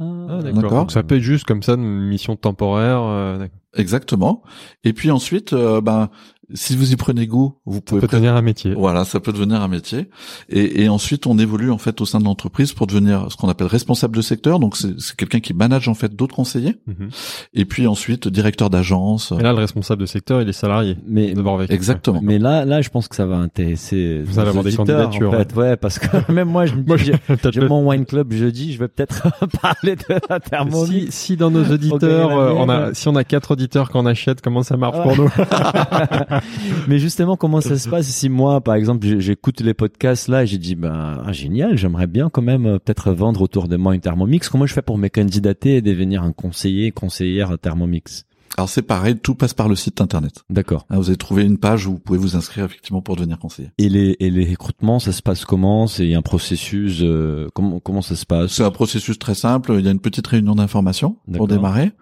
Ah, D'accord. d'accord. Donc ça peut être juste comme ça, une mission temporaire. euh, d'accord. Exactement. Et puis ensuite, euh, ben, si vous y prenez goût, vous ça pouvez peut pré- devenir un métier. Voilà, ça peut devenir un métier. Et, et ensuite, on évolue en fait au sein de l'entreprise pour devenir ce qu'on appelle responsable de secteur. Donc, c'est c'est quelqu'un qui manage en fait d'autres conseillers. Mhm. Et puis ensuite, directeur d'agence. Et là, le responsable de secteur, il est salarié Mais de. Exactement. mais là là je pense que ça va intéresser. Vous allez avoir des candidatures, En fait. Ouais, parce que même moi je me Moi, dis, je- j'ai- mon wine club jeudi, je vais peut-être parler de la thermomix. si, si dans nos auditeurs, euh, on a, si on a quatre auditeurs qu'on achète, comment ça marche Ouais. pour nous Mais justement, comment ça se passe si moi, par exemple, j'écoute les podcasts là et j'ai dit, ben, ah, génial, j'aimerais bien quand même euh, peut-être vendre autour de moi une Thermomix. Comment je fais pour me candidater et devenir un conseiller, conseillère Thermomix? Alors c'est pareil, tout passe par le site internet. D'accord. Hein, Vous allez trouver une page où vous pouvez vous inscrire effectivement pour devenir conseiller. Et les, et les recrutements, ça se passe comment? C'est un processus euh, Comment comment ça se passe? C'est un processus très simple. Il y a une petite réunion d'information pour démarrer.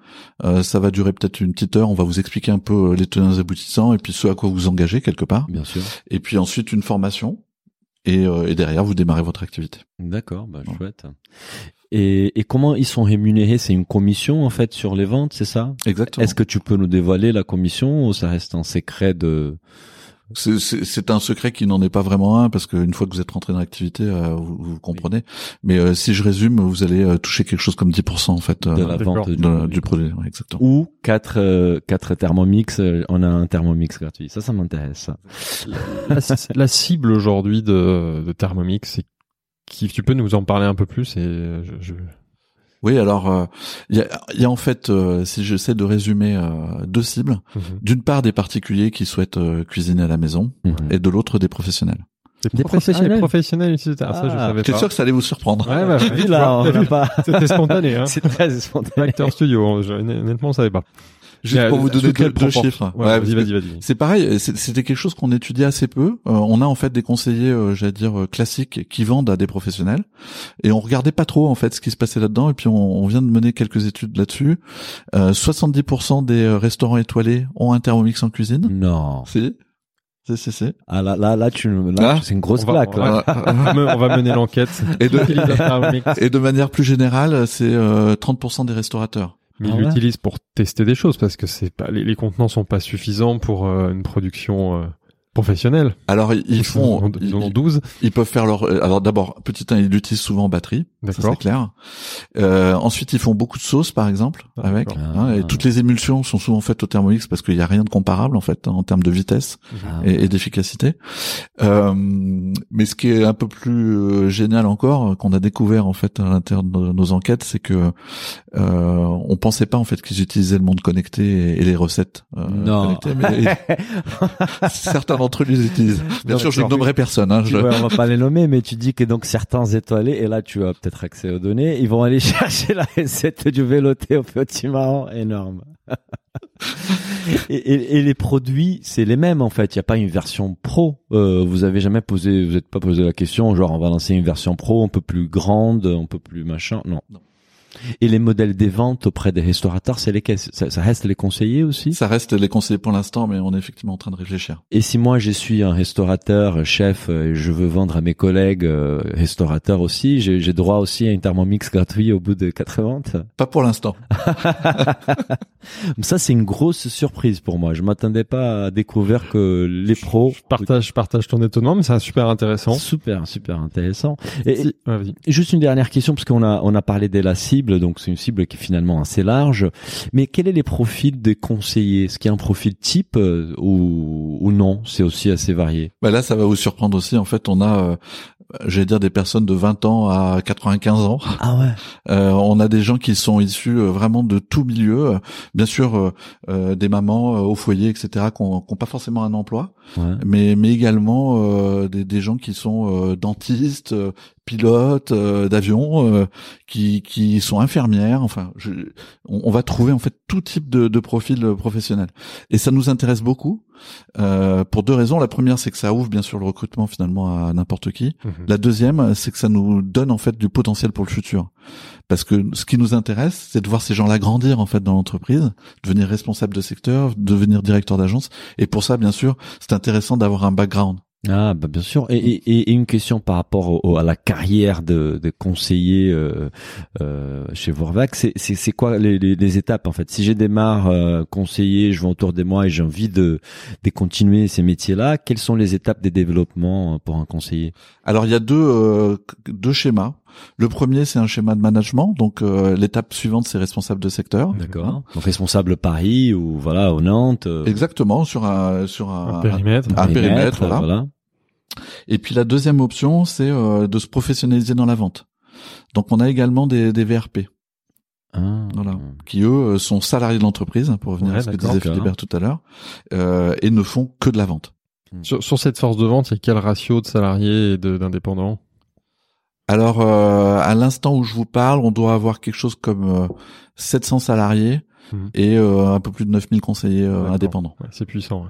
Euh, ça va durer peut-être une petite heure. On va vous expliquer un peu euh, les tenants et aboutissants et puis ce à quoi vous engagez quelque part. Bien sûr. Et puis ensuite une formation. Et, euh, et derrière, vous démarrez votre activité. D'accord, bah, chouette. Et, et comment ils sont rémunérés? C'est une commission en fait sur les ventes, c'est ça? Exactement. Est-ce que tu peux nous dévoiler la commission ou ça reste un secret de C'est- C'est c'est un secret qui n'en est pas vraiment un parce qu'une fois que vous êtes rentré dans l'activité, euh, vous, vous comprenez. Mais euh, si je résume, vous allez euh, toucher quelque chose comme 10% en fait euh, de la vente du, de- du produit. Ouais, exactement. ou quatre euh, quatre Thermomix euh, on a un Thermomix gratuit ça ça m'intéresse ça la, la cible aujourd'hui de, de Thermomix, c'est qui? Tu peux nous en parler un peu plus et euh, je, je... Oui, alors euh, il y, a, il y a en fait, euh, si j'essaie de résumer, euh, deux cibles. Mhm. D'une part, des particuliers qui souhaitent euh, cuisiner à la maison, Mhm. et de l'autre, des professionnels. Des, professionnels. des professionnels utilisateurs. Ah, ça, je Ah, savais pas. sûr que ça allait vous surprendre. Ouais, bah, Vu là on n'a pas C'était spontané, hein. c'est très spontané Acteur studio, honnêtement, on savait pas. Juste pour vous donner deux, deux proportion chiffres. Ouais, Ouais, vas-y, vas-y, vas-y. C'est pareil, c'est- c'était quelque chose qu'on étudiait assez peu. Euh, on a en fait des conseillers, euh, j'allais dire euh, classiques, qui vendent à des professionnels, et on regardait pas trop en fait ce qui se passait là-dedans. Et puis on, on vient de mener quelques études là-dessus. Euh, 70% des euh, restaurants étoilés ont un Thermomix en cuisine. non Si, si, si, si. ah là là là tu là Ah, c'est une grosse plaque on là. va- on va- on va mener l'enquête. Et de-. Et de manière plus générale, c'est euh, 30% des restaurateurs. Mais Ah ils ouais. l'utilisent pour tester des choses parce que c'est pas les, les contenants sont pas suffisants pour euh, une production euh, Professionnels. Alors ils font, ils, ont 12. Ils peuvent faire leur. Alors d'abord, petit 1, ils l'utilisent souvent en batterie. Ça c'est clair. Euh, ensuite, ils font beaucoup de sauces, par exemple, ah, avec. Hein, et toutes les émulsions sont souvent faites au Thermomix parce qu'il n'y a rien de comparable en fait en termes de vitesse ah. et, d'efficacité. Euh, mais ce qui est un peu plus euh, génial encore, qu'on a découvert en fait à l'intérieur de nos enquêtes, c'est que euh, on pensait pas en fait qu'ils utilisaient le monde connecté et, les recettes euh, non. Mais certains d'entre eux les utilisent. Bien sûr, je ne nommerai personne. Hein, je... on va pas les nommer, mais tu dis que donc certains étoilés, et là tu as peut-être accès aux données, ils vont aller chercher la recette du véloté au petit marron énorme. et, et, les produits, c'est les mêmes en fait. Il n'y a pas une version pro. Euh, vous avez jamais posé, vous n'êtes pas posé la question, genre on va lancer une version pro un peu plus grande, un peu plus machin. Non. non. Et les modèles des ventes auprès des restaurateurs, c'est lesquels? Ça, ça, reste les conseillers aussi? Ça reste les conseillers pour l'instant, mais on est effectivement en train de réfléchir. Et si moi je suis un restaurateur, chef, et je veux vendre à mes collègues euh, restaurateurs aussi, j'ai droit aussi à un thermomix gratuit au bout de quatre ventes Pas pour l'instant. ça c'est une grosse surprise pour moi. Je m'attendais pas à découvrir que les pros. Je partage, je partage ton étonnement, mais c'est super intéressant. Super, super intéressant. Et, juste une dernière question parce qu'on a on a parlé des la cible donc c'est une cible qui est finalement assez large. Mais quel est les profils des conseillers? Est-ce qu'il y a un profil type euh, ou, ou non? C'est aussi assez varié. Bah là, ça va vous surprendre aussi. En fait, on a euh, j'allais dire des personnes de 20 ans à 95 ans. Ah ouais. Euh, on a des gens qui sont issus euh, vraiment de tout milieu, bien sûr euh, des mamans au foyer, etc., qui n'ont pas forcément un emploi, mais mais également des, des, gens qui sont dentistes, pilotes d'avion, qui qui sont infirmières. Enfin, je, on, va trouver en fait tout type de, de profil professionnel, et ça nous intéresse beaucoup euh, pour deux raisons. La première, c'est que ça ouvre bien sûr le recrutement finalement à n'importe qui. Mhm. La deuxième, c'est que ça nous donne en fait du potentiel pour le futur. Parce que ce qui nous intéresse, c'est de voir ces gens-là grandir en fait dans l'entreprise, devenir responsable de secteur, devenir directeur d'agence. Et pour ça, bien sûr, c'est intéressant d'avoir un background. Ah bah bien sûr. Et, une question par rapport à la carrière de, de conseiller euh, euh, chez Vorvac c'est quoi les, étapes en fait? Si j'ai démarre euh, conseiller je vais autour de moi et j'ai envie de de continuer ces métiers là quelles sont les étapes des développements pour un conseiller? Alors il y a deux deux schémas le premier, c'est un schéma de management. Donc euh, l'étape suivante, c'est responsable de secteur. D'accord. Donc responsable Paris ou voilà au Nantes. Euh. Exactement sur un sur un, périmètre. Un, périmètre, voilà. Et puis la deuxième option, c'est euh, de se professionnaliser dans la vente. Donc on a également des, des VRP. Ah. Voilà, qui eux sont salariés de l'entreprise, pour revenir à ce que disait Philibert tout à l'heure, et ne font que de la vente. Sur, sur cette force de vente, il y a quel ratio de salariés et d'indépendants? Alors, euh, à l'instant où je vous parle, on doit avoir quelque chose comme 700 euh, salariés mhm. et euh, un peu plus de 9000 conseillers indépendants. c'est puissant.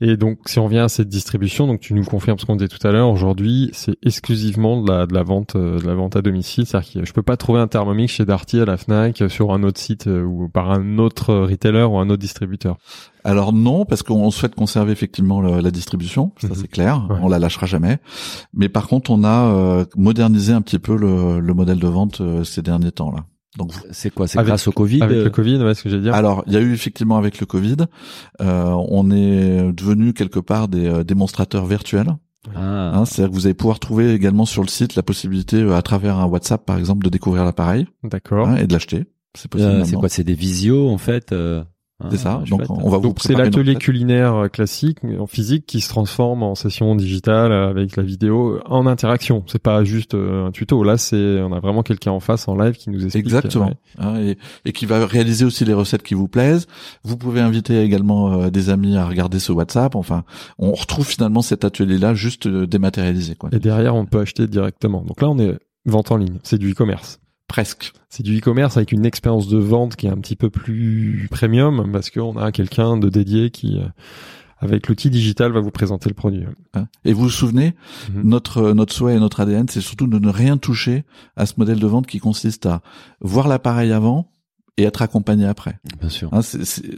Et donc, si on revient à cette distribution, donc tu nous confirmes ce qu'on disait tout à l'heure, aujourd'hui, c'est exclusivement de la, de la vente, de la vente à domicile. C'est-à-dire que je peux pas trouver un Thermomix chez Darty à la Fnac sur un autre site ou par un autre retailer ou un autre distributeur. Alors non, parce qu'on souhaite conserver effectivement la distribution, ça mhm. c'est clair, on la lâchera jamais. Mais par contre, on a euh, modernisé un petit peu le, modèle de vente euh, ces derniers temps là. Donc c'est quoi? C'est grâce au Covid Avec le Covid, ouais, ce que j'ai dire. Alors il y a eu effectivement avec le Covid, euh, on est devenu quelque part des démonstrateurs virtuels. Ah. Hein, C'est-à-dire que vous allez pouvoir trouver également sur le site la possibilité, à travers un WhatsApp par exemple, de découvrir l'appareil. D'accord. Hein, et de l'acheter. C'est possible. c'est quoi? C'est des visios en fait c'est ça. Ah, donc on va Donc c'est l'atelier culinaire euh, classique en physique qui se transforme en session digitale euh, avec la vidéo en interaction. C'est pas juste euh, un tuto. Là, c'est on a vraiment quelqu'un en face en live qui nous explique. Exactement. Hein, et, et, qui va réaliser aussi les recettes qui vous plaisent. Vous pouvez inviter également des amis à regarder ce WhatsApp. Enfin, on retrouve finalement cet atelier-là juste dématérialisé. Quoi. Et derrière, on peut acheter directement. Donc là, on est vente en ligne. C'est du e-commerce. Presque. C'est du e-commerce avec une expérience de vente qui est un petit peu plus premium parce qu'on a quelqu'un de dédié qui, euh, avec l'outil digital, va vous présenter le produit. Hein. Et vous vous souvenez, mhm. notre notre souhait et notre ADN, c'est surtout de ne rien toucher à ce modèle de vente qui consiste à voir l'appareil avant et être accompagné après. Bien sûr. Hein,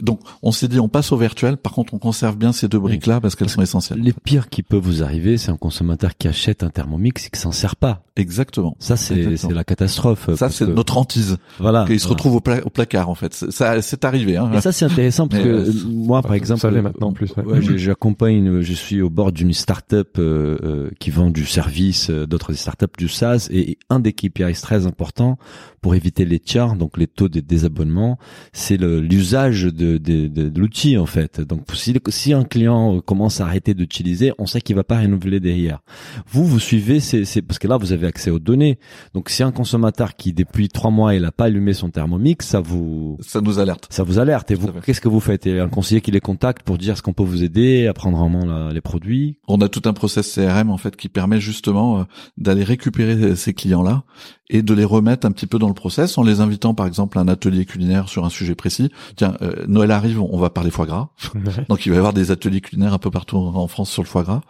donc on s'est dit on passe au virtuel, par contre on conserve bien ces deux briques là parce qu'elles sont essentielles. Les pires qui peuvent vous arriver, c'est un consommateur qui achète un thermomix et qui s'en sert pas. Exactement. Ça, c'est la catastrophe. Ça c'est que- notre hantise. voilà. Qu'il se voilà. retrouve au, pla- au placard en fait. Ça c'est arrivé. Hein. Et ça, c'est intéressant parce Mais, que euh, moi, par exemple, savez maintenant en plus, ouais. j'accompagne, je suis au bord d'une start-up euh, euh, qui vend du service, euh, d'autres start-up du SaaS, et un des KPIs très importants pour éviter les churn, donc les taux de c'est l'usage de, de, de, de l'outil en fait. Donc si, si un client commence à arrêter d'utiliser, on sait qu'il va pas renouveler derrière. Vous, vous suivez, c'est parce que là, vous avez accès aux données. Donc si un consommateur qui depuis trois mois il a pas allumé son thermomix, ça vous Ça nous alerte. ça vous alerte. Et vous, qu'est-ce que vous faites? Et un conseiller qui les contacte pour dire ce qu'on peut vous aider à prendre en main la- les produits? On a tout un process CRM en fait qui permet justement euh, d'aller récupérer ces clients-là et de les remettre un petit peu dans le process en les invitant par exemple à un atelier culinaire sur un sujet précis. Tiens, euh, Noël arrive, on va parler foie gras. Donc il va y avoir des ateliers culinaires un peu partout en France sur le foie gras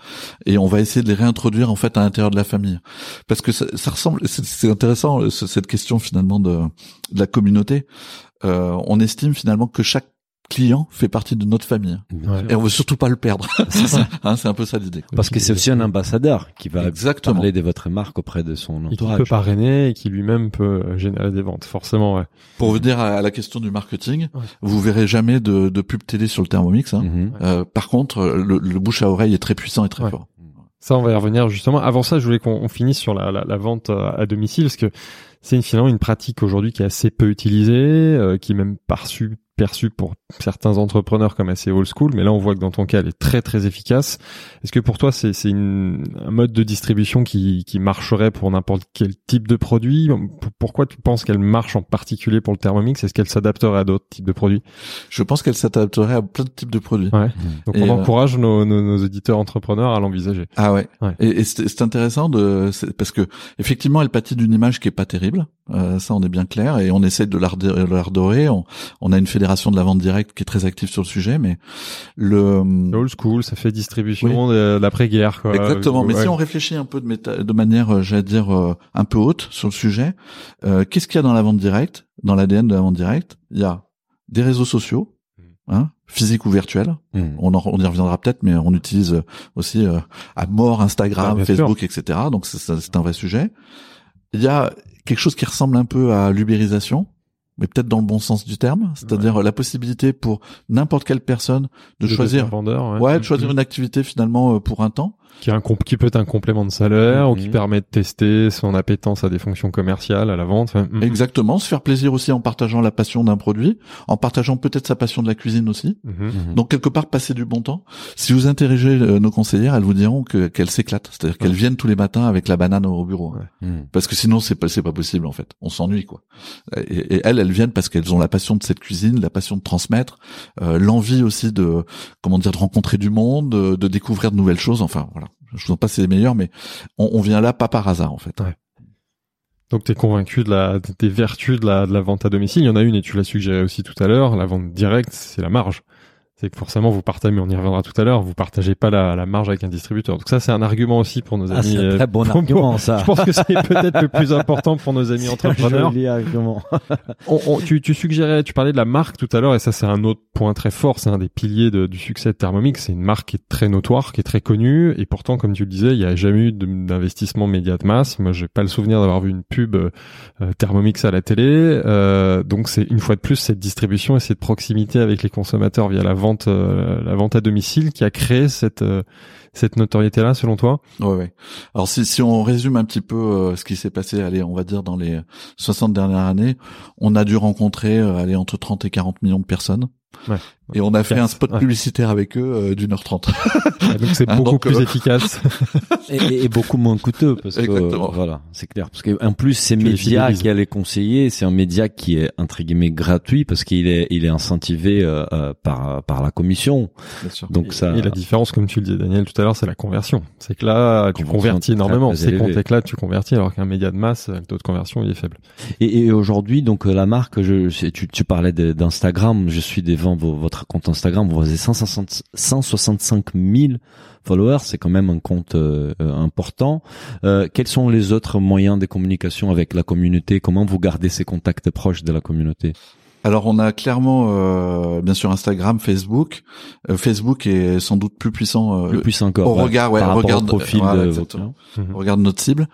et on va essayer de les réintroduire en fait à l'intérieur de la famille parce que ça, ça ressemble c'est- intéressant ce- cette question finalement de, de la communauté. Euh, on estime finalement que chaque client fait partie de notre famille Ouais. et on veut surtout pas le perdre. C'est ça. Hein, c'est un peu ça l'idée. Parce que c'est aussi un ambassadeur qui va Exactement. parler de votre marque auprès de son Et qui entourage. peut parrainer et qui lui-même peut euh, générer des ventes, forcément, ouais. Pour revenir à, à la question du marketing, Ouais. vous verrez jamais de, de pub télé sur le Thermomix. Hein. Mhm. Euh, par contre, le, le bouche à oreille est très puissant et très Ouais. fort. Ça, on va y revenir justement. Avant ça, je voulais qu'on on finisse sur la, la, la vente euh, à domicile, parce que c'est une- finalement une pratique aujourd'hui qui est assez peu utilisée, euh, qui est même perçue perçue pour certains entrepreneurs comme assez old school, mais là on voit que dans ton cas elle est très très efficace. Est-ce que pour toi c'est c'est une- un mode de distribution qui, qui marcherait pour n'importe quel type de produit? P- Pourquoi tu penses qu'elle marche en particulier pour le Thermomix? Est-ce qu'elle s'adapterait à d'autres types de produits? Je pense qu'elle s'adapterait à plein de types de produits. Ouais. Donc Et, on euh, encourage nos, nos, nos éditeurs entrepreneurs à l'envisager. Ah ouais. Ouais. Et, et c'est c'est intéressant de c'est- parce que effectivement elle pâtit d'une image qui est pas terrible. Euh, ça on est bien clair et on essaie de la rede- de la redorer. On, on a une fédération de la vente directe qui est très active sur le sujet, mais le Old school, ça fait distribution de l'après-guerre. Exactement. Mais Ouais. si on réfléchit un peu de, méta- de manière, euh, j'allais dire, euh, un peu haute sur le sujet, euh, qu'est-ce qu'il y a dans la vente directe, dans l'ADN de la vente directe? Il y a des réseaux sociaux, hein, physiques ou virtuels. Mhm. On, en- on y reviendra peut-être, mais on utilise euh, aussi euh, à mort Ah, Instagram, bien Facebook, etc. Donc c'est un vrai sujet. Il y a quelque chose qui ressemble un peu à l'ubérisation, mais peut-être dans le bon sens du terme, c'est-à-dire la possibilité pour n'importe quelle personne de choisir, vendeur, ouais, de choisir Mhm. une activité finalement euh, pour un temps. Qui, est un comp- qui peut être un complément de salaire ou qui Mhm. permet de tester son appétence à des fonctions commerciales, à la vente. Enfin, mhm. Exactement, se faire plaisir aussi en partageant la passion d'un produit, en partageant peut-être sa passion de la cuisine aussi. Mhm. Mhm. Donc quelque part passer du bon temps. Si vous interrogez euh, nos conseillères, elles vous diront que qu'elles s'éclatent, c'est-à-dire qu'elles viennent tous les matins avec la banane au bureau. Ouais. Parce que sinon c'est pas c'est pas possible en fait. On s'ennuie quoi. Et, et elles elles viennent parce qu'elles ont la passion de cette cuisine, la passion de transmettre, euh, l'envie aussi de comment dire de rencontrer du monde, de, de découvrir de nouvelles choses. Enfin voilà. Je vous en passe les meilleurs, mais on, vient là pas par hasard en fait. Donc tu es convaincu de la, des vertus de la, de la vente à domicile. Il y en a une et tu l'as suggéré aussi tout à l'heure. La vente directe, c'est la marge. C'est que forcément vous partagez, mais on y reviendra tout à l'heure, vous partagez pas la, la marge avec un distributeur. Donc ça c'est un argument aussi pour nos Ah, amis. c'est un euh, très bon pour- argument, ça. Je pense que c'est peut-être le plus important pour nos amis C'est un entrepreneurs. joli argument. On- on- tu, tu suggérais, tu parlais de la marque tout à l'heure, et ça c'est un autre point très fort, c'est un des piliers de- du succès de Thermomix. C'est une marque qui est très notoire, qui est très connue, et pourtant, comme tu le disais, il n'y a jamais eu d'investissement média de masse. Moi, j'ai pas le souvenir d'avoir vu une pub euh, Thermomix à la télé. Euh, donc, c'est une fois de plus cette distribution et cette proximité avec les consommateurs via la vente, euh, la vente à domicile, qui a créé cette euh, cette notoriété-là, selon toi? Ouais, ouais. Alors si, si on résume un petit peu euh, ce qui s'est passé, allez, on va dire dans les 60 dernières années, on a dû rencontrer, euh, allez, entre 30 et 40 millions de personnes. Ouais. Et on a fait un spot Ouais. publicitaire avec eux euh, d'une heure trente. Donc, c'est Ah, beaucoup donc, plus euh, efficace. et, et- et beaucoup moins coûteux parce que Exactement. voilà c'est clair parce que en plus ces Tu les médias qui allaient conseiller c'est un média qui est entre guillemets gratuit parce qu'il est il est incentivé euh, euh, par par la commission Bien sûr. donc ça Et la différence, comme tu le disais, Daniel, tout à l'heure, c'est la conversion. C'est que là, tu convertis énormément. Ces comptes-là, tu convertis, alors qu'un média de masse, le taux de conversion, il est faible. Et, et aujourd'hui, donc euh, la marque, je, tu, tu parlais d'Instagram, je suis devant vos- votre compte Instagram, vous avez 160 165 000 followers, c'est quand même un compte euh, euh, important. Euh, quels sont les autres moyens de communication avec la communauté? Comment vous gardez ces contacts proches de la communauté? Alors on a clairement, euh, bien sûr, Instagram, Facebook. Euh, Facebook est sans doute plus puissant. euh, Plus puissant encore. au ouais, regard, ouais, par rapport regarde, au profil de votre- Mhm. On regarde notre cible.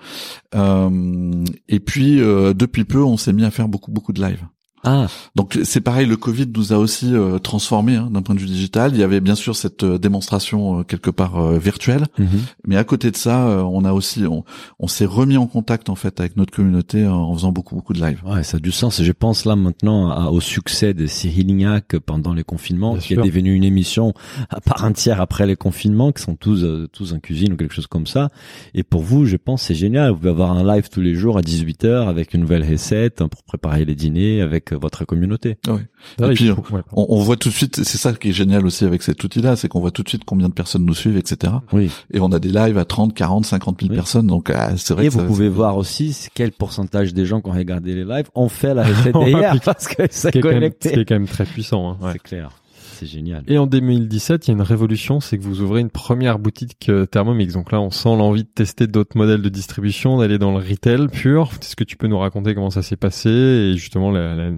Euh, et puis euh, depuis peu, on s'est mis à faire beaucoup beaucoup de live. Ah, Donc c'est pareil, le Covid nous a aussi euh, transformé hein, d'un point de vue digital. Il y avait bien sûr cette euh, démonstration euh, quelque part euh, virtuelle, mhm. mais à côté de ça, euh, on a aussi, on, on s'est remis en contact en fait avec notre communauté euh, en faisant beaucoup beaucoup de live. ouais, ça a du sens. Et Je pense là maintenant à- au succès de Cyril Lignac pendant les confinements, Bien qui sûr. est devenu une émission à part entière après les confinements, qui sont tous euh, tous en cuisine ou quelque chose comme ça. Et pour vous, je pense c'est génial. Vous pouvez avoir un live tous les jours à 18h avec une nouvelle recette hein, pour préparer les dîners avec votre communauté. Ah, Et puis, ouais, On, on voit tout de suite, c'est ça qui est génial aussi avec cet outil-là, c'est qu'on voit tout de suite combien de personnes nous suivent, etc. Oui. Et on a des lives à 30, 40, 50 000 Oui. personnes, donc ah, c'est vrai Et que vous ça- pouvez voir aussi quel pourcentage des gens qui ont regardé les lives ont fait la recette parce que ce c'est connecté. est quand même très puissant. hein. C'est clair. C'est génial. Et en 2017, il y a une révolution, c'est que vous ouvrez une première boutique euh, Thermomix. Donc là, on sent l'envie de tester d'autres modèles de distribution, d'aller dans le retail pur. Est-ce que tu peux nous raconter comment ça s'est passé et justement la, la...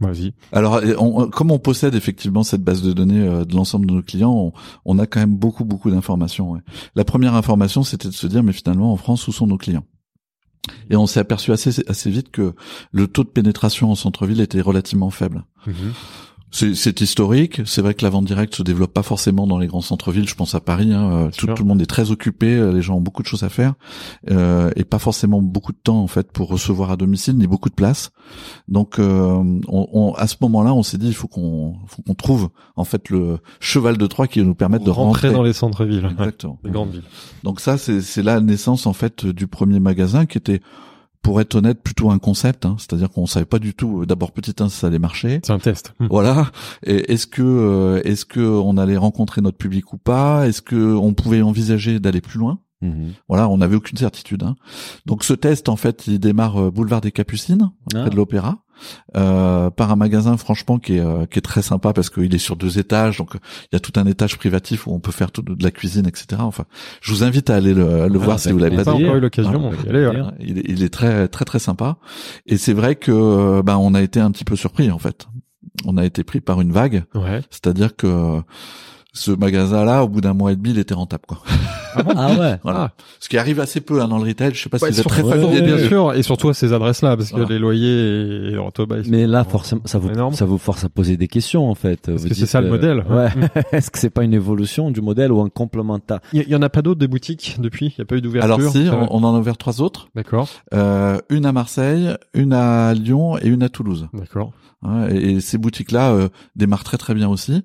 Vas-y. Alors, on- on- comme on possède effectivement cette base de données euh, de l'ensemble de nos clients, on, on a quand même beaucoup, beaucoup d'informations. ouais. La première information, c'était de se dire, mais finalement, en France, où sont nos clients? Et on s'est aperçu assez, assez vite que le taux de pénétration en centre-ville était relativement faible. C'est c'est historique. C'est vrai que la vente directe se développe pas forcément dans les grands centres-villes. Je pense à Paris. hein, Tout, tout le monde est très occupé. Les gens ont beaucoup de choses à faire euh, et pas forcément beaucoup de temps en fait pour recevoir à domicile ni beaucoup de place. Donc, euh, on, on- à ce moment-là, on s'est dit il faut qu'on faut qu'on trouve en fait le cheval de Troie qui va nous permettre de rentrer rentrer. dans les centres-villes, ouais, Exactement. les grandes villes. Donc ça, c'est c'est la naissance en fait du premier magasin qui était, pour être honnête, plutôt un concept. hein. C'est-à-dire qu'on savait pas du tout. euh, D'abord, petit un, si ça allait marcher. C'est un test. Hmm. Voilà. Et est-ce que euh, est-ce que on allait rencontrer notre public ou pas? Est-ce que on pouvait envisager d'aller plus loin? Mhm. Voilà, on n'avait aucune certitude. hein. Donc ce test, en fait, il démarre euh, boulevard des Capucines, Ah. près de l'Opéra, euh, par un magasin franchement qui est euh, qui est très sympa parce qu'il est sur deux étages, donc il y a tout un étage privatif où on peut faire tout de la cuisine, etc. Enfin, je vous invite à aller le, le Ah, voir si vous l'avez pas pas encore eu l'occasion, Ah, ouais. Il est, il est très très très sympa et c'est vrai que euh, ben on a été un petit peu surpris en fait. On a été pris par une vague, Ouais. c'est-à-dire que ce magasin-là, au bout d'un mois et demi, il était rentable quoi. Ah ouais. Voilà. Ah. Ce qui arrive assez peu hein, dans le retail. Je sais pas si Ouais, vous êtes très familier. bien sûr, et surtout à ces adresses-là, parce Voilà. que les loyers et retours Mais là, forcément, ça vous, énorme. ça vous force à poser des questions, en fait. Parce Vous que c'est ça le euh, modèle. Ouais. Est-ce que c'est pas une évolution du modèle ou un complémentaire Il y, il y en a pas d'autres des boutiques depuis? Il y a pas eu d'ouverture? Alors si, on, on en a ouvert trois autres. D'accord, Euh, une à Marseille, une à Lyon et une à Toulouse. d'accord. Ouais, et, et ces boutiques-là euh, démarrent très très bien aussi.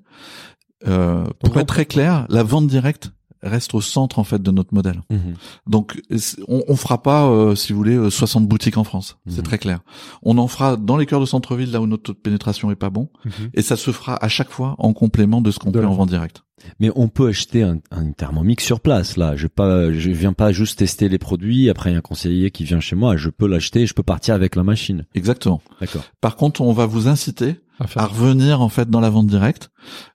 Euh, pour être très clair, la vente directe reste au centre en fait de notre modèle. Mhm. Donc on, on fera pas, euh, si vous voulez, euh, 60 boutiques en France. Mhm. C'est très clair. On en fera dans les cœurs de centre-ville là où notre taux de pénétration est pas bon, Mhm. et ça se fera à chaque fois en complément de ce qu'on fait en vente directe. Mais on peut acheter un, un thermomix sur place, là. Je pas, je viens pas juste tester les produits. Après, il y a un conseiller qui vient chez moi. Je peux l'acheter. Je peux partir avec la machine. Exactement. D'accord. Par contre, on va vous inciter À revenir en fait dans la vente directe.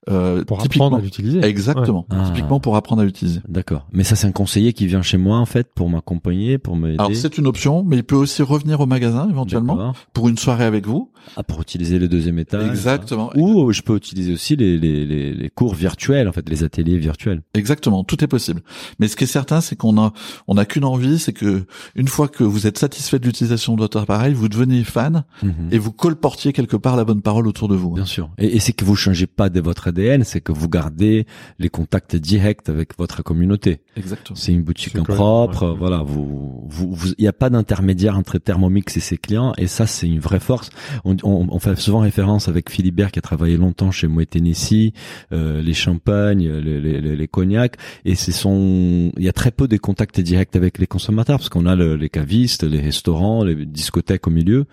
Euh, pour apprendre à l'utiliser. Exactement. Ouais. Ah. Typiquement pour apprendre à l'utiliser. D'accord. Mais ça, c'est un conseiller qui vient chez moi, en fait, pour m'accompagner, pour m'aider. Alors c'est une option, mais il peut aussi revenir au magasin éventuellement pour une soirée avec vous. Ah, pour utiliser le deuxième étage. Exactement. Ou je peux utiliser aussi les, les, les, les cours virtuels, fait, les ateliers virtuels. Exactement, tout est possible. Mais ce qui est certain, c'est qu'on a, on a qu'une envie, c'est que une fois que vous êtes satisfait de l'utilisation de votre appareil, vous devenez fan Mhm. et vous colportiez quelque part la bonne parole autour de vous. Bien sûr. Et, et c'est que vous changez pas de votre ADN, c'est que vous gardez les contacts directs avec votre communauté. Exactement. C'est une boutique C'est en correct, propre, ouais. voilà. Vous, vous, vous- il n'y a pas d'intermédiaire entre Thermomix et ses clients, et ça c'est une vraie force. On, on, on fait souvent référence avec Philibert qui a travaillé longtemps chez Moët Tennessee, euh, les champagnes, les, les, les, les cognacs, et c'est son, il y a très peu de contacts directs avec les consommateurs parce qu'on a le- les cavistes, les restaurants, les discothèques au milieu,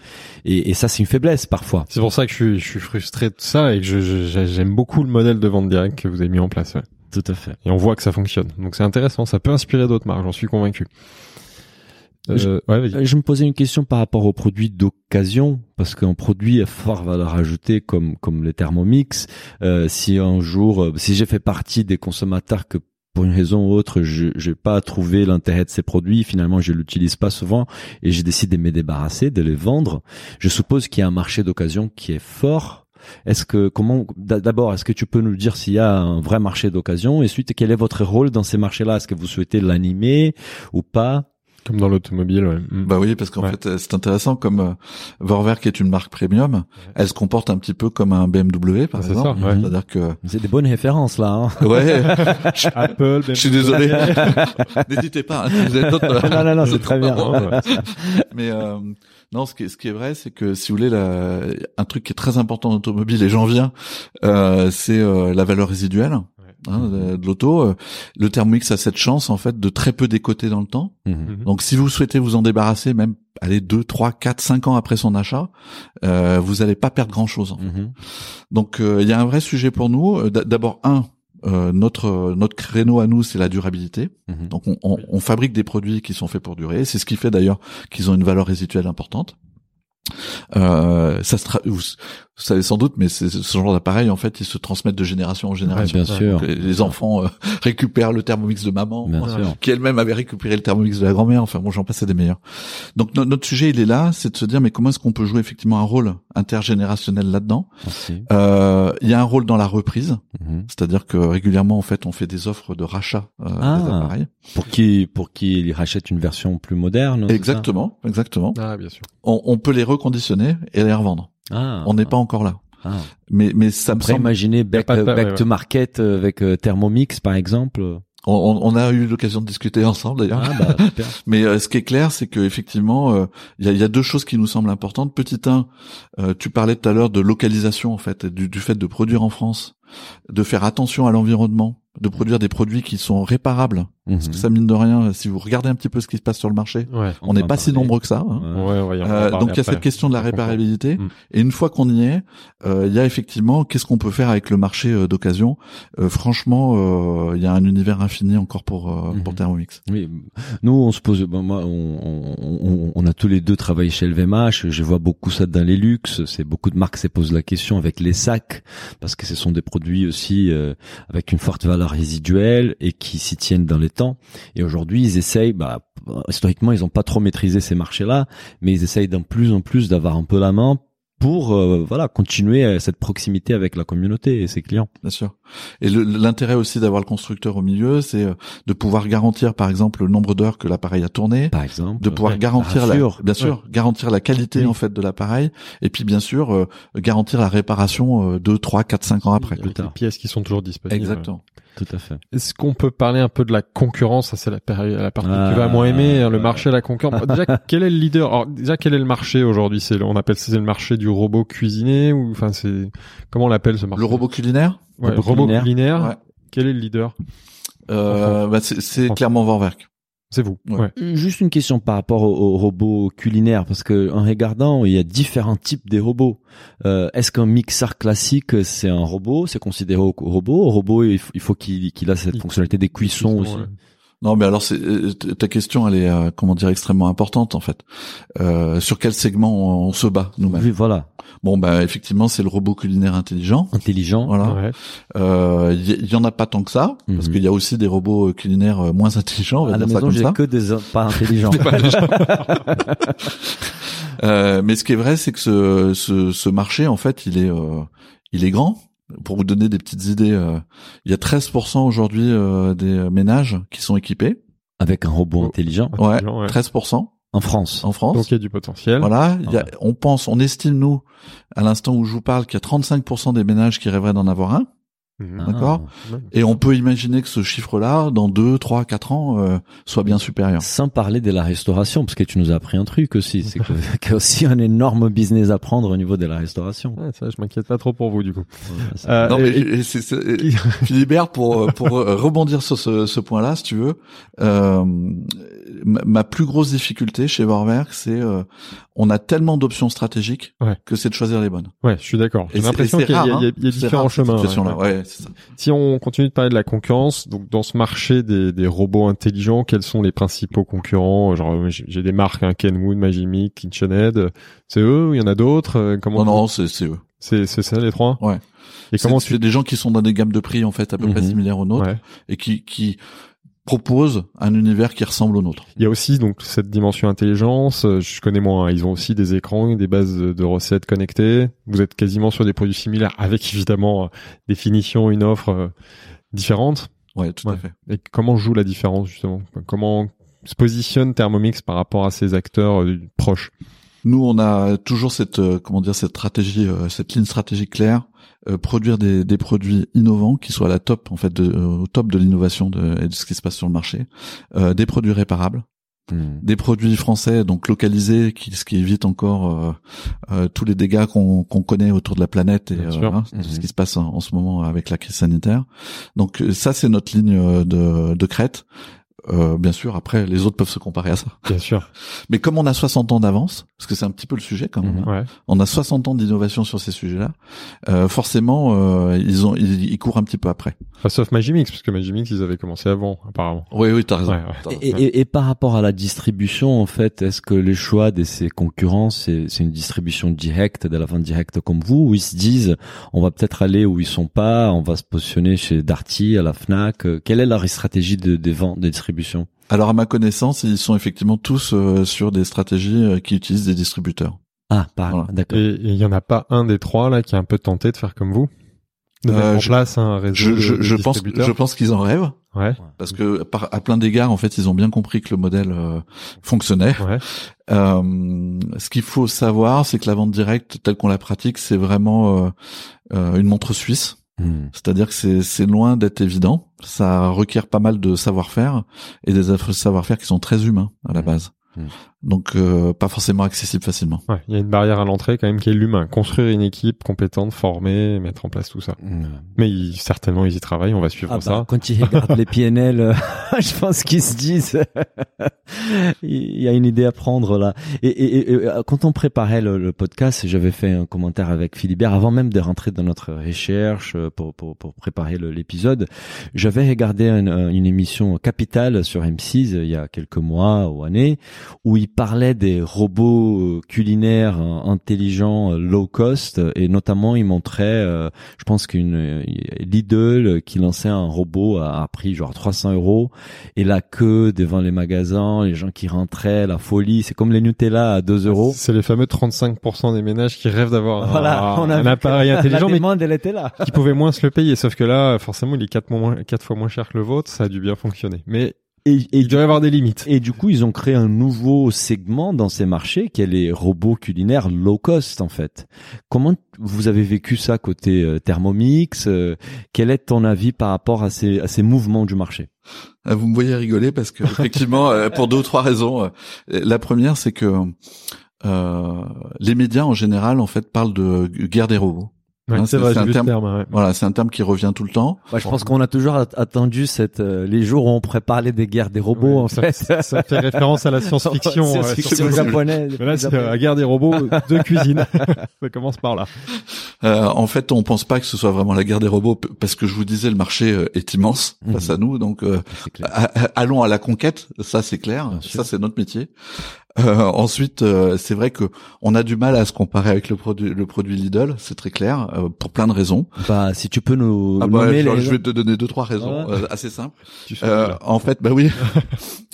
et, et ça c'est une faiblesse parfois. C'est pour ça que je suis, je suis frustré de ça et que j'aime beaucoup le modèle de vente directe que vous avez mis en place. ouais. Tout à fait. Et on voit que ça fonctionne. Donc c'est intéressant. Ça peut inspirer d'autres marques. J'en suis convaincu. Euh, ouais. Euh, Je me posais une question par rapport aux produits d'occasion, parce qu'un produit à fort valeur ajoutée comme comme les Thermomix, euh, si un jour, euh, si j'ai fait partie des consommateurs que pour une raison ou autre, je n'ai pas trouvé l'intérêt de ces produits. Finalement, je l'utilise pas souvent et j'ai décidé de me débarrasser, de les vendre. Je suppose qu'il y a un marché d'occasion qui est fort. Est-ce que comment d'abord est-ce que tu peux nous dire s'il y a un vrai marché d'occasion? Et ensuite quel est votre rôle dans ces marchés-là? Est-ce que vous souhaitez l'animer ou pas? Comme dans l'automobile, ouais. Mm. Bah oui, parce qu'en fait, euh, c'est intéressant comme euh, Vorwerk est une marque premium, elle se comporte un petit peu comme un BMW, par exemple. C'est-à-dire que c'est des bonnes références là. Hein. Ouais. Apple. Je suis désolé. N'hésitez pas. Hein, vous êtes euh, non, non, non, c'est très bien. Mais euh, non, ce qui est, ce qui est vrai, c'est que si vous voulez, la, un truc qui est très important en automobile, et j'en viens, euh, c'est la valeur résiduelle. Hein, de, l'auto. Euh, le Thermomix a cette chance en fait de très peu décoter dans le temps. Mhm. Mhm. Donc si vous souhaitez vous en débarrasser, même aller deux, trois, quatre, cinq ans après son achat, euh, vous allez pas perdre grand chose. Mhm. Donc euh, il y a un vrai sujet pour nous. Euh, d'abord un, notre notre créneau à nous, c'est la durabilité. Donc on, on, on, fabrique des produits qui sont faits pour durer. C'est ce qui fait d'ailleurs qu'ils ont une valeur résiduelle importante. Euh, ça se vous, savez sans doute, mais ce genre d'appareil en fait, ils se transmettent de génération en génération. bien sûr. les, enfants euh, récupèrent le Thermomix de maman, qui elle-même avait récupéré le Thermomix de la grand-mère. Enfin bon, j'en passe des meilleurs. Donc notre sujet, il est là, c'est de se dire mais comment est-ce qu'on peut jouer effectivement un rôle intergénérationnel là-dedans? Euh, Il y a un rôle dans la reprise, mhm. c'est-à-dire que régulièrement en fait, on fait des offres de rachat euh, ah, des appareils. Pour qui pour qui rachètent une version plus moderne. Exactement, exactement. Ah bien sûr. On, on peut les reconditionner et les revendre. Ah, on n'est pas encore là. Ah. Mais mais ça on me semble imaginer back, back to market euh, avec euh, Thermomix par exemple. On, on, a eu l'occasion de discuter ensemble d'ailleurs. Ah, bah, Mais euh, ce qui est clair, c'est que effectivement, il y, a, y, a, deux choses qui nous semblent importantes. Petit un, tu parlais tout à l'heure de localisation en fait, du, du, fait de produire en France, de faire attention à l'environnement, de produire des produits qui sont réparables. Parce que mhm. ça mine de rien, si vous regardez un petit peu ce qui se passe sur le marché, on n'est pas si nombreux que ça. Hein. Euh, donc il y a cette question de la réparabilité. Mm. Et une fois qu'on y est, euh, il y a effectivement qu'est-ce qu'on peut faire avec le marché euh, d'occasion? franchement, il y a un univers infini encore pour pour mhm. Thermomix. Oui, nous on se pose, ben, moi, on, on, on, a tous les deux travaillé chez LVMH. Je vois beaucoup ça dans les luxes. C'est beaucoup de marques se posent la question avec les sacs parce que ce sont des produits aussi avec une forte valeur résiduelle et qui s'y tiennent dans les temps. Et aujourd'hui, ils essayent, bah, historiquement, ils n'ont pas trop maîtrisé ces marchés-là, mais ils essayent d'un plus en plus d'avoir un peu la main pour euh, voilà continuer cette proximité avec la communauté et ses clients. Bien sûr. Et l'intérêt aussi d'avoir le constructeur au milieu, c'est euh, de pouvoir garantir par exemple le nombre d'heures que l'appareil a tourné, par exemple, de pouvoir garantir la, bien sûr, garantir la qualité en fait de l'appareil et puis bien sûr euh, garantir la réparation 2 3 4 5 ans après. Les pièces qui sont toujours disponibles. Exactement. Tout à fait. Est-ce qu'on peut parler un peu de la concurrence? Ça, c'est la, la, partie que tu vas moins aimer, hein, le marché, la concurrence. Déjà, quel est le leader? Alors, déjà, quel est le marché aujourd'hui? C'est on appelle c'est le marché du robot cuisinier ou enfin c'est comment on l'appelle ce marché? Le robot culinaire? Ouais, robot, robot culinaire. Quel est le leader? Euh, bah c'est clairement Vorwerk. C'est vous. Ouais. Euh, juste une question par rapport aux, robots culinaires, parce que en regardant, il y a différents types de robots. Euh, Est-ce qu'un mixeur classique, c'est un robot? C'est considéré au robot? Au robot, il faut qu'il qu ait cette fonctionnalité des cuissons aussi. Non, mais alors c'est euh, ta question, elle est euh, comment dire extrêmement importante en fait. Euh, sur quel segment on, se bat nous-mêmes? Oui, voilà. Bon, bah effectivement, c'est le robot culinaire intelligent. Intelligent. Voilà. Il y, y, en a pas tant que ça, parce mhm. qu'il y a aussi des robots culinaires moins intelligents. On va à la maison, j'ai que des pas intelligents. euh, mais ce qui est vrai, c'est que ce, ce, ce, marché, en fait, il est il est grand pour vous donner des petites idées, euh, il y a 13% aujourd'hui euh, des ménages qui sont équipés. Avec un robot intelligent ouais, 13%. En France. En France. Donc il y a du potentiel. Voilà. Il y a, on pense, on estime, nous, à l'instant où je vous parle, qu'il y a 35% des ménages qui rêveraient d'en avoir un. Mhm. D'accord ah, Et on peut imaginer que ce chiffre-là, dans 2, 3, 4 ans, euh, soit bien supérieur. Sans parler de la restauration, parce que tu nous as appris un truc aussi, c'est qu'il y a aussi un énorme business à prendre au niveau de la restauration. Ouais, ça, je m'inquiète pas trop pour vous, du coup. euh, non, mais c'est, Philibert, pour, pour rebondir sur ce, ce point-là, si tu veux, euh, ma plus grosse difficulté chez Vorwerk, c'est euh, on a tellement d'options stratégiques que c'est de choisir les bonnes. Ouais, je suis d'accord. J'ai l'impression qu'il y, a, y a, y a différents chemins. Ouais, c'est ça. Si on continue de parler de la concurrence, donc dans ce marché des, des robots intelligents, quels sont les principaux concurrents? Genre, j'ai j'ai des marques, hein, Kenwood, Magimic, KitchenAid. C'est eux ou il y en a d'autres? Euh, Comment Non, non, c'est eux. C'est c'est ça les trois? Ouais. Et comment c'est des gens qui sont dans des gammes de prix en fait à peu près Mhm. similaires aux nôtres Ouais. et qui qui proposent un univers qui ressemble au nôtre. Il y a aussi donc cette dimension intelligence. euh, Je connais moins. hein. Ils ont aussi des écrans, des bases de, recettes connectées. Vous êtes quasiment sur des produits similaires, avec évidemment euh, des finitions, une offre euh, différente. Ouais, tout Ouais. à fait. Et comment joue la différence justement? Comment se positionne Thermomix par rapport à ces acteurs proches? Nous, on a toujours cette comment dire cette stratégie, cette ligne stratégique claire, euh, produire des, des produits innovants qui soient à la top en fait de, euh, au top de l'innovation de, et de ce qui se passe sur le marché, euh, des produits réparables, Hmm. des produits français donc localisés, qui, ce qui évite encore euh, euh, tous les dégâts qu'on connaît autour de la planète et euh, hein, ce qui se passe en, en ce moment avec la crise sanitaire. Donc euh, ça, c'est notre ligne de, de crête. Euh, bien sûr, après, les autres peuvent se comparer à ça. Bien sûr. Mais comme on a 60 ans d'avance, parce que c'est un petit peu le sujet quand même, hein, Ouais. on a 60 ans d'innovation sur ces sujets-là, euh, forcément, euh, ils ont, ils, ils courent un petit peu après. Enfin, sauf Magimix, parce que Magimix, ils avaient commencé avant, apparemment. Oui, oui, t'as raison. Ouais, ouais. Et, et- et par rapport à la distribution, en fait, est-ce que les choix de ces concurrents, c'est c'est une distribution directe, de la vente directe comme vous, où ils se disent, on va peut-être aller où ils sont pas, on va se positionner chez Darty, à la Fnac. euh, Quelle est leur stratégie de, de vente, de distribution? Alors à ma connaissance, ils sont effectivement tous euh, sur des stratégies euh, qui utilisent des distributeurs. Ah, pas, Voilà. d'accord. Et il y en a pas un des trois là qui est un peu tenté de faire comme vous, de Euh, mettre en je- place un réseau Je, je, de je pense, je pense qu'ils en rêvent Ouais, parce que par, à plein d'égards, en fait, ils ont bien compris que le modèle euh, fonctionnait. ouais. Euh, ce qu'il faut savoir, c'est que la vente directe, telle qu'on la pratique, c'est vraiment euh, euh, une montre suisse. Hmm. C'est-à-dire que c'est loin d'être évident. Ça requiert pas mal de savoir-faire et des savoir-faire qui sont très humains à la Mhm. base. Mhm. Donc euh, pas forcément accessible facilement. Ouais, il y a une barrière à l'entrée quand même qui est l'humain. Construire une équipe compétente, formée, mettre en place tout ça. Hmm. Mais ils- certainement ils y travaillent, on va suivre Ah bah, ça. quand ils regardent les PNL, euh, je pense qu'ils se disent, il y a une idée à prendre là. Et, et- et- et, euh, quand on préparait le, le podcast, j'avais fait un commentaire avec Philibert avant même de rentrer dans notre recherche euh, pour, pour, pour préparer l'épisode. J'avais regardé un- un- une émission Capital sur M6 euh, il y a quelques mois ou années où il parlait des robots euh, culinaires euh, intelligents euh, low cost et notamment il montrait euh, je pense qu'une Lidl qui lançait un robot à, à prix genre 300 euros et la queue devant les magasins, les gens qui rentraient, la folie, c'est comme les Nutella à 2 euros. C'est les fameux 35% des ménages qui rêvent d'avoir un- Voilà, appareil intelligent, la mais demande elle était là. qui pouvaient moins se le payer. Sauf que là, forcément, il est quatre, moins, quatre fois moins cher que le vôtre, ça a dû bien fonctionner. Mais Et, et il doit y avoir des limites. Et du coup, ils ont créé un nouveau segment dans ces marchés qui est les robots culinaires low cost en fait. Comment vous avez vécu ça côté euh, Thermomix euh, Quel est ton avis par rapport à ces, à ces mouvements du marché? Ah, Vous me voyez rigoler parce que effectivement, euh, pour deux ou trois raisons. Euh, La première, c'est que euh, les médias en général, en fait, parlent de guerre des robots. Ouais, Hein, c'est vrai, un terme- terme. ouais. Voilà, c'est un terme qui revient tout le temps. Bah, Je pense qu'on a toujours at- attendu cette, euh, les jours où on préparait des guerres des robots Ouais, en ça, fait. ça- ça fait référence à la science-fiction. Science-fiction japonaise. Là, c'est euh, la guerre des robots de cuisine. ça commence par là. Euh, en fait, on pense pas que ce soit vraiment la guerre des robots parce que je vous disais, le marché euh, est immense Mhm. face à nous. Donc, euh, allons à la conquête. Ça, c'est clair. Ça, c'est notre métier. Euh, ensuite, euh, c'est vrai que on a du mal à se comparer avec le produit, le produit Lidl. C'est très clair euh, pour plein de raisons. Bah, si tu peux nous Ah bah, nommer je, les... je vais te donner deux trois raisons Ouais. euh, assez simples. Tu Euh, en fait, bah oui.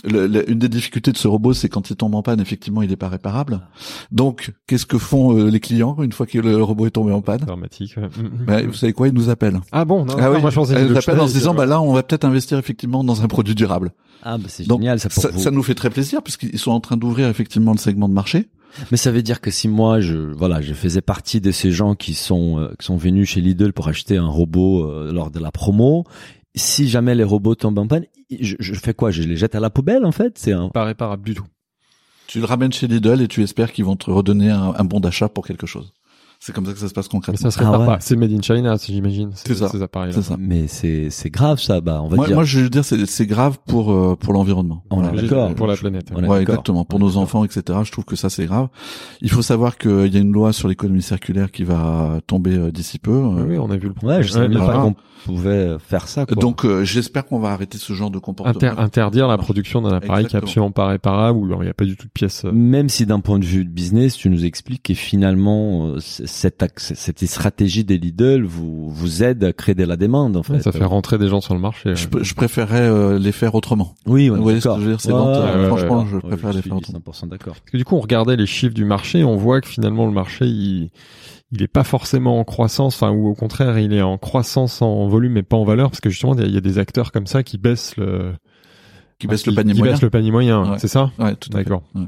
Le- le- une des difficultés de ce robot, c'est quand il tombe en panne, effectivement, il n'est pas réparable. Donc, qu'est-ce que font euh, les clients une fois que le robot est tombé en panne? Dramatique. ouais. Bah, Vous savez quoi Ils nous appellent. Ah bon, non, ah non, oui. moi je pensais Ils nous le appellent en se disant, bah là, on va peut-être investir effectivement dans un produit durable. Ah, bah, c'est Donc, génial ça pour Ça, vous. ça nous fait très plaisir puisqu'ils sont en train d'ouvrir effectivement le segment de marché. Mais ça veut dire que si moi, je voilà, je faisais partie de ces gens qui sont euh, qui sont venus chez Lidl pour acheter un robot euh, lors de la promo, si jamais les robots tombent en panne, je, je fais quoi? Je les jette à la poubelle en fait? C'est un pas réparable du tout. Tu le ramènes chez Lidl et tu espères qu'ils vont te redonner un, un bon d'achat pour quelque chose. C'est comme ça que ça se passe Mais concrètement. ça se Ah ouais. pas. C'est made in China, j'imagine. C'est ça. Ces appareils-là. C'est ça. Mais c'est c'est grave ça. Bah on va Moi, dire. moi, je veux dire, c'est c'est grave pour euh, pour l'environnement. On Voilà. d'accord. Pour la planète. On Ouais, exactement. Pour nos enfants, etc. Je trouve que ça c'est grave. Il faut savoir qu'il y a une loi sur l'économie circulaire qui va tomber euh, d'ici peu. Oui, Euh, oui, on a vu le Ouais, je savais même pas qu'on pouvait faire ça. Quoi. Donc euh, j'espère qu'on va arrêter ce genre de comportement. Inter- interdire la production d'un appareil qui est absolument pas réparable où il n'y a pas du tout de pièces. euh, Même si d'un point de vue de business, tu nous expliques que finalement euh, cette stratégie des Lidl vous vous aide à créer de la demande en fait. ouais, ça fait rentrer des gens sur le marché. Je, ouais. je préférerais euh, les faire autrement. Oui, est voyez ce que d'accord. je veux dire, Ouais, ouais, ouais, franchement, ouais. je Ouais, préfère les suis faire autrement. 100% d'accord. Parce que du coup, on regardait les chiffres du marché, on voit que finalement le marché, il, il est pas forcément en croissance, enfin ou au contraire, il est en croissance en volume mais pas en valeur, parce que justement, il y a- il y a des acteurs comme ça qui baissent le, Qui baisse le panier qui moyen. baissent le panier moyen, Ouais. c'est ça? Ouais, tout à fait. D'accord. Ouais.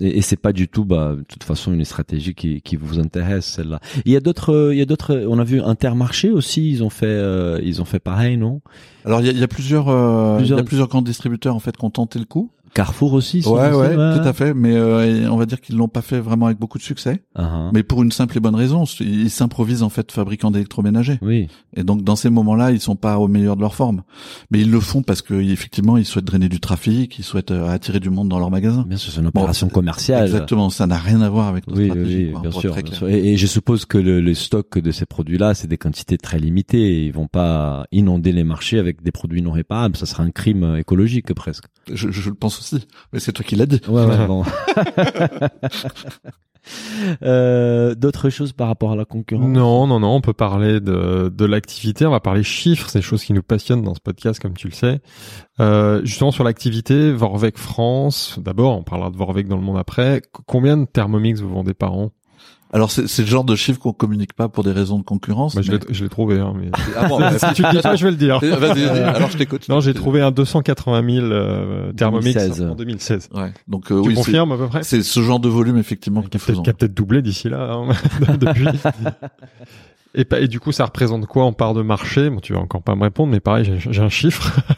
Et, et c'est pas du tout, bah, de toute façon, une stratégie qui, qui vous intéresse celle-là. Il y a d'autres, euh, il y a d'autres. On a vu Intermarché aussi. Ils ont fait, euh, ils ont fait pareil, non? Alors il y a, il y a plusieurs, euh, Plusieurs- il y a plusieurs grands distributeurs en fait qui ont tenté le coup. Carrefour aussi. Ouais, ouais, tout à fait. Mais euh, on va dire qu'ils l'ont pas fait vraiment avec beaucoup de succès. fait. Mais pour une simple et bonne raison, ils s'improvisent en fait fabricants d'électroménagers. Oui. Et donc dans ces moments-là, ils sont pas au meilleur de leur forme. Mais ils le font parce que effectivement, ils souhaitent drainer du trafic, ils souhaitent euh, attirer du monde dans leur magasin. Bien sûr, c'est une opération Bon, commerciale. Exactement, ça n'a rien à voir avec notre Oui, stratégie. oui, quoi, bien sûr. bien sûr. Et, et je suppose que le, le stock de ces produits-là, c'est des quantités très limitées. Ils vont pas inonder les marchés avec des produits non réparables. Ça sera un crime euh, écologique presque. Je, je le pense Mais c'est toi qui l'as dit. Ouais, ouais, bon. euh, D'autres choses par rapport à la concurrence? Non, non, non, on peut parler de, de l'activité, on va parler chiffres, c'est des choses qui nous passionnent dans ce podcast, comme tu le sais. Euh, justement, sur l'activité, Vorvec France, d'abord, on parlera de Vorvec dans le monde après. Combien de Thermomix vous vendez par an? Alors c'est c'est le genre de chiffre qu'on communique pas pour des raisons de concurrence. bah, Je mais- l'ai- je l'ai trouvé, hein, mais... Ah bon, bah, si tu le dis pas, je vais le dire. Vas-y, vas-y. Alors je t'écoute. Non, j'ai trouvé un 280 000 euh, Thermomix 2016. en 2016. Ouais. Donc euh, Tu oui, confirmes à peu près c'est ce genre de volume effectivement a peut-être qui a peut-être doublé d'ici là hein, depuis. Et, pas- et du coup, ça représente quoi en part de marché? Bon, tu vas encore pas me répondre, mais pareil, j'ai j'ai un chiffre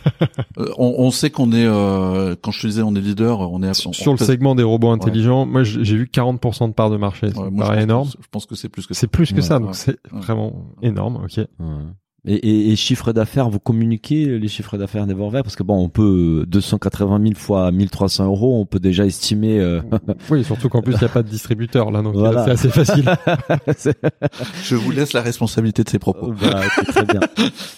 Euh, on, on sait qu'on est, euh, quand je te disais, on est leader, on est à, on- sur on le pèse- segment des robots intelligents. Moi, j'ai j'ai vu 40% de part de marché. Ça Ouais, moi, paraît énorme. que- je pense que c'est plus que ça. C'est plus que Ouais, ça, donc ouais, c'est ouais. vraiment énorme. Ok. Et, et, et chiffre d'affaires, vous communiquez les chiffres d'affaires des Vorwerk parce que bon, on peut 280 000 fois 1300 euros, on peut déjà estimer. euh, oui, surtout qu'en plus il n'y a pas de distributeur là, donc Voilà. c'est assez facile. Je vous laisse la responsabilité de ces propos. voilà, c'est très bien.